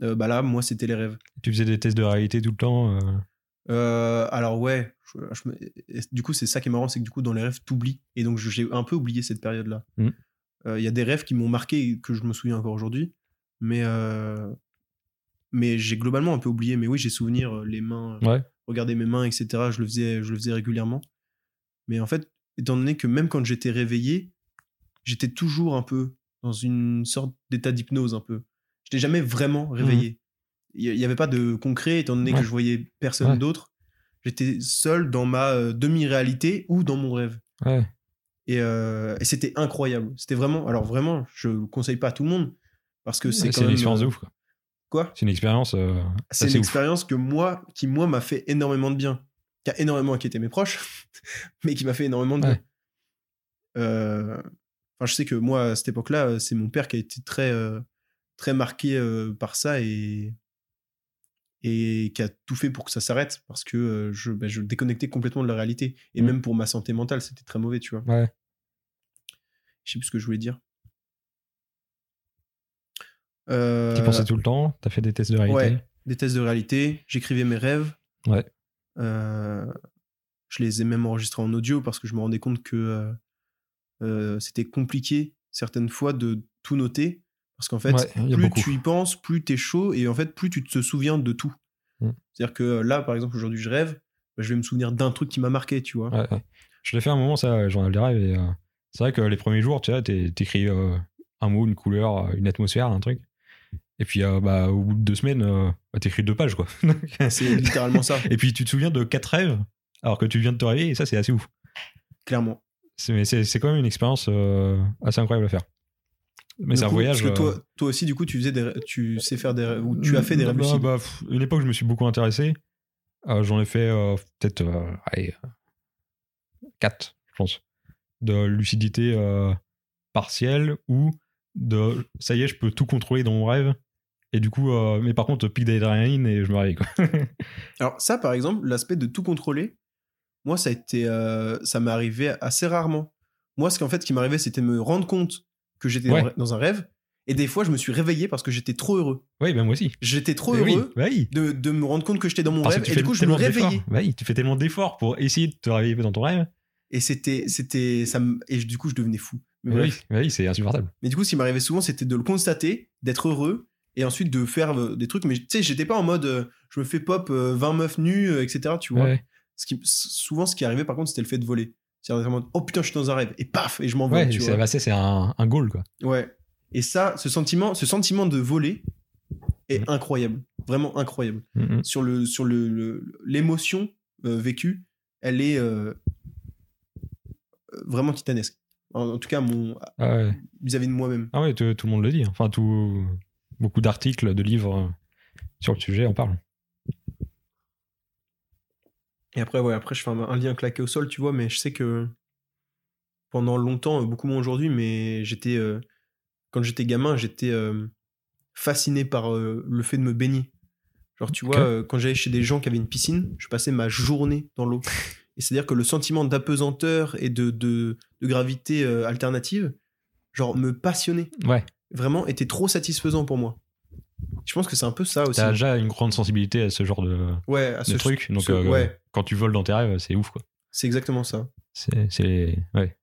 Speaker 2: Bah là, moi, c'était les rêves.
Speaker 1: Tu faisais des tests de réalité tout le temps
Speaker 2: alors ouais, je- je du coup c'est ça qui est marrant, c'est que du coup dans les rêves t'oublies et donc j'ai un peu oublié cette période-là. Il
Speaker 1: Mhm.
Speaker 2: y a des rêves qui m'ont marqué et que je me souviens encore aujourd'hui, mais euh, mais j'ai globalement un peu oublié. Mais oui, j'ai souvenir euh, les mains, euh,
Speaker 1: Ouais.
Speaker 2: regarder mes mains, etc. Je le faisais, je le faisais régulièrement. Mais en fait, étant donné que même quand j'étais réveillé, j'étais toujours un peu dans une sorte d'état d'hypnose un peu. Je n'étais jamais vraiment réveillé. Il n'y avait pas de concret, étant donné
Speaker 1: Ouais.
Speaker 2: que je voyais personne
Speaker 1: Ouais.
Speaker 2: d'autre. J'étais seul dans ma euh, demi-réalité ou dans mon rêve.
Speaker 1: Ouais.
Speaker 2: Et, euh, et c'était incroyable. C'était vraiment. Alors vraiment, je le conseille pas à tout le monde parce que c'est
Speaker 1: une expérience de ouf. quoi.
Speaker 2: Quoi
Speaker 1: C'est une expérience. euh,
Speaker 2: C'est une
Speaker 1: ouf.
Speaker 2: expérience que moi, qui moi m'a fait énormément de bien, qui a énormément inquiété mes proches, <laughs> mais qui m'a fait énormément de
Speaker 1: Ouais.
Speaker 2: bien. Euh, Enfin, je sais que moi, à cette époque-là, euh, c'est mon père qui a été très, euh, très marqué par ça et et qui a tout fait pour que ça s'arrête parce que je, bah, je déconnectais complètement de la réalité et
Speaker 1: Mhm.
Speaker 2: même pour ma santé mentale, c'était très mauvais, tu vois.
Speaker 1: Ouais.
Speaker 2: Je sais plus ce que je voulais dire.
Speaker 1: Tu
Speaker 2: Euh,
Speaker 1: pensais tout le temps? T'as fait des tests de réalité?
Speaker 2: Ouais, des tests de réalité. J'écrivais mes rêves.
Speaker 1: Ouais.
Speaker 2: Euh, je les ai même enregistrés en audio parce que je me rendais compte que euh, euh, c'était compliqué certaines fois de tout noter. Parce qu'en fait,
Speaker 1: Ouais, y
Speaker 2: plus tu y penses, plus t'es chaud et en fait, plus tu te souviens de tout.
Speaker 1: Mm.
Speaker 2: C'est-à-dire que là, par exemple, aujourd'hui, je rêve, bah, je vais me souvenir d'un truc qui m'a marqué, tu vois.
Speaker 1: Ouais, ouais. Je l'ai fait un moment, ça, journal des rêves. Et, euh, c'est vrai que les premiers jours, tu vois, t'écris euh, un mot, une couleur, une atmosphère, un truc. Et puis, euh, bah, au bout de deux semaines, euh, bah, t'écris deux pages, quoi. <laughs> <laughs>
Speaker 2: C'est littéralement ça, <laughs>
Speaker 1: et puis, tu te souviens de quatre rêves, alors que tu viens de te réveiller, et ça, c'est assez ouf.
Speaker 2: clairement.
Speaker 1: C'est, mais c'est, quand même une expérience euh, assez incroyable à faire. Mais c'est un voyage.
Speaker 2: Parce que
Speaker 1: euh,
Speaker 2: toi, toi aussi, du coup, tu, faisais des, tu sais faire des rêves, ou tu as fait des rêves
Speaker 1: bah,
Speaker 2: lucides.
Speaker 1: bah, pff, Une époque, je me suis beaucoup intéressé. J'en ai fait peut-être euh, allez, euh, quatre, je pense. De lucidité partielle ou de ça y est, je peux tout contrôler dans mon rêve. Et du coup, euh, mais par contre, pic d'adrénaline et je me réveille. Quoi. <laughs>
Speaker 2: Alors ça, par exemple, l'aspect de tout contrôler, moi, ça a été, euh, ça m'est arrivé assez rarement. Moi, ce qu'en fait, qui m'arrivait, c'était me rendre compte que j'étais
Speaker 1: Ouais.
Speaker 2: dans, un rêve. Et des fois, je me suis réveillé parce que j'étais trop heureux.
Speaker 1: oui, ben moi aussi.
Speaker 2: J'étais trop
Speaker 1: Mais
Speaker 2: heureux
Speaker 1: bah oui.
Speaker 2: de, de me rendre compte que j'étais dans mon
Speaker 1: Parce que
Speaker 2: rêve. Et du coup, je me réveillais.
Speaker 1: Bah oui, tu fais tellement d'efforts pour essayer de te réveiller dans ton rêve.
Speaker 2: Et c'était, c'était, ça et du coup, je devenais fou. Mais,
Speaker 1: Mais oui, bah oui, c'est insupportable.
Speaker 2: Mais du coup, ce qui m'arrivait souvent, c'était de le constater, d'être heureux, et ensuite de faire euh, des trucs. Mais tu sais, j'étais pas en mode, euh, je me fais pop euh, 20 meufs nues, euh, etc. Tu vois.
Speaker 1: Ouais,
Speaker 2: Ce qui, souvent, ce qui arrivait, par contre, c'était le fait de voler. C'est-à-dire vraiment, oh putain, je suis dans un rêve. Et paf, et je m'envole,
Speaker 1: ouais
Speaker 2: tu
Speaker 1: c'est,
Speaker 2: vois.
Speaker 1: bah, c'est, un, un goal, quoi.
Speaker 2: Ouais. Et ça, ce sentiment, ce sentiment de voler est
Speaker 1: Mhm.
Speaker 2: incroyable. Vraiment incroyable. Sur le, sur le, l'émotion euh, vécue, elle est euh, euh, vraiment titanesque. En, en tout cas, mon,
Speaker 1: Ah ouais.
Speaker 2: vis-à-vis de moi-même.
Speaker 1: Ah ouais, tout, tout le monde le dit. Enfin, tout, beaucoup d'articles, de livres euh, sur le sujet en parlent.
Speaker 2: Et après, ouais, après, je fais un, un lien claqué au sol, tu vois, mais je sais que pendant longtemps, euh, beaucoup moins aujourd'hui, mais j'étais. euh, quand j'étais gamin, j'étais euh, fasciné par euh, le fait de me baigner. Genre, tu vois, quand j'allais chez des gens qui avaient une piscine, je passais ma journée dans l'eau. <laughs> Et c'est-à-dire que le sentiment d'apesanteur et de, de, de gravité alternative, genre, me passionnait.
Speaker 1: Ouais.
Speaker 2: Vraiment, était trop satisfaisant pour moi. Je pense que c'est un peu ça aussi.
Speaker 1: T'as déjà une grande sensibilité à ce genre de,
Speaker 2: Ouais, à
Speaker 1: de
Speaker 2: ce
Speaker 1: truc. Donc,
Speaker 2: ce-
Speaker 1: euh,
Speaker 2: ouais,
Speaker 1: quand tu voles dans tes rêves, c'est ouf, quoi.
Speaker 2: c'est exactement ça.
Speaker 1: C'est. c'est- Ouais.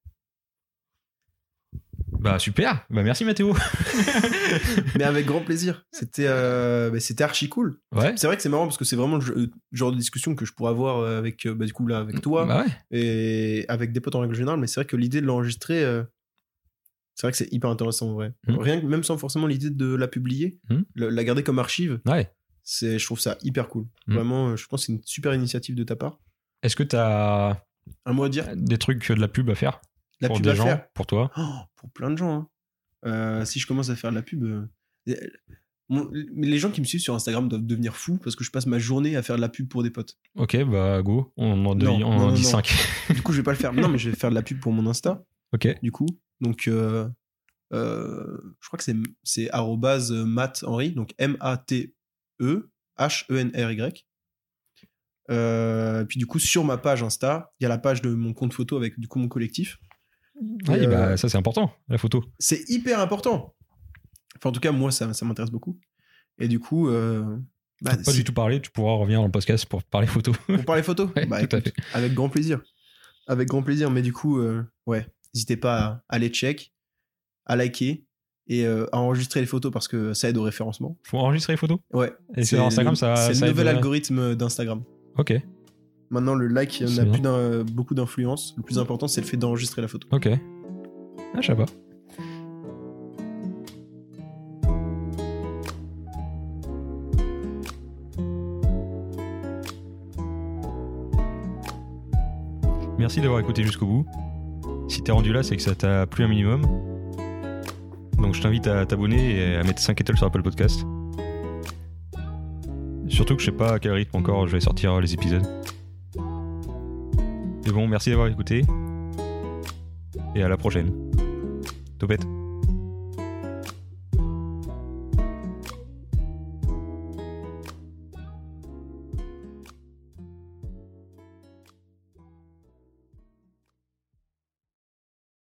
Speaker 1: Bah, super. Bah, merci, Mathéo. <laughs>
Speaker 2: Mais avec grand plaisir. C'était euh, bah, c'était archi cool.
Speaker 1: Ouais.
Speaker 2: C'est vrai que c'est marrant parce que c'est vraiment le genre de discussion que je pourrais avoir euh, avec, bah, du coup, là, avec toi
Speaker 1: Bah, ouais.
Speaker 2: et avec des potes en règle générale. Mais c'est vrai que l'idée de l'enregistrer, euh, c'est vrai que c'est hyper intéressant en vrai.
Speaker 1: Mhm.
Speaker 2: Rien que même sans forcément l'idée de la publier, le- la garder comme archive,
Speaker 1: Ouais.
Speaker 2: c'est, je trouve ça hyper cool.
Speaker 1: Mhm.
Speaker 2: Vraiment, euh, je pense que c'est une super initiative de ta part.
Speaker 1: Est-ce que t'as
Speaker 2: Un mot à dire?
Speaker 1: des trucs de la pub à faire?
Speaker 2: La
Speaker 1: pour
Speaker 2: pub
Speaker 1: des
Speaker 2: à
Speaker 1: gens,
Speaker 2: faire?
Speaker 1: pour toi?
Speaker 2: Oh, Pour plein de gens. hein. Euh, si je commence à faire de la pub. euh, euh, mon- les gens qui me suivent sur Instagram doivent devenir fous parce que je passe ma journée à faire de la pub pour des potes.
Speaker 1: Ok, bah, go. On en dit, on
Speaker 2: non,
Speaker 1: en
Speaker 2: non,
Speaker 1: dit
Speaker 2: non.
Speaker 1: 5.
Speaker 2: Du coup, je vais pas le faire. Non, mais je vais faire de la pub pour mon Insta.
Speaker 1: ok.
Speaker 2: du coup. Donc, euh, euh, je crois que c'est, c'est arrobase Matt Henry, donc M-A-T-E H-E-N-R-Y. Euh, puis du coup, sur ma page Insta, il y a la page de mon compte photo avec du coup mon collectif.
Speaker 1: Oui,
Speaker 2: Et,
Speaker 1: bah,
Speaker 2: euh,
Speaker 1: ça, c'est important, la photo.
Speaker 2: C'est hyper important. Enfin, en tout cas, moi, ça, ça m'intéresse beaucoup. Et du coup, euh, bah,
Speaker 1: pas du tout parler, tu pourras revenir dans le podcast pour parler photo.
Speaker 2: pour parler photo, <laughs>
Speaker 1: Ouais,
Speaker 2: bah,
Speaker 1: tout à
Speaker 2: écoute, avec grand plaisir. Avec grand plaisir. Mais du coup, euh, ouais, n'hésitez pas à aller check, à liker et euh, à enregistrer les photos parce que ça aide au référencement.
Speaker 1: Faut enregistrer les photos?
Speaker 2: Ouais.
Speaker 1: Et sur Instagram, ça-
Speaker 2: C'est le nouvel algorithme d'Instagram.
Speaker 1: Ok,
Speaker 2: Maintenant, le like
Speaker 1: C'est
Speaker 2: n'a plus beaucoup d'influence. Le plus important, c'est le fait d'enregistrer la photo.
Speaker 1: ok. Ah, je sais pas. Merci d'avoir écouté jusqu'au bout. Si t'es rendu là, c'est que ça t'a plu un minimum. Donc je t'invite à t'abonner et à mettre 5 étoiles sur Apple Podcast. Surtout que je sais pas à quel rythme encore je vais sortir les épisodes. Mais bon, merci d'avoir écouté. Et à la prochaine. Topette.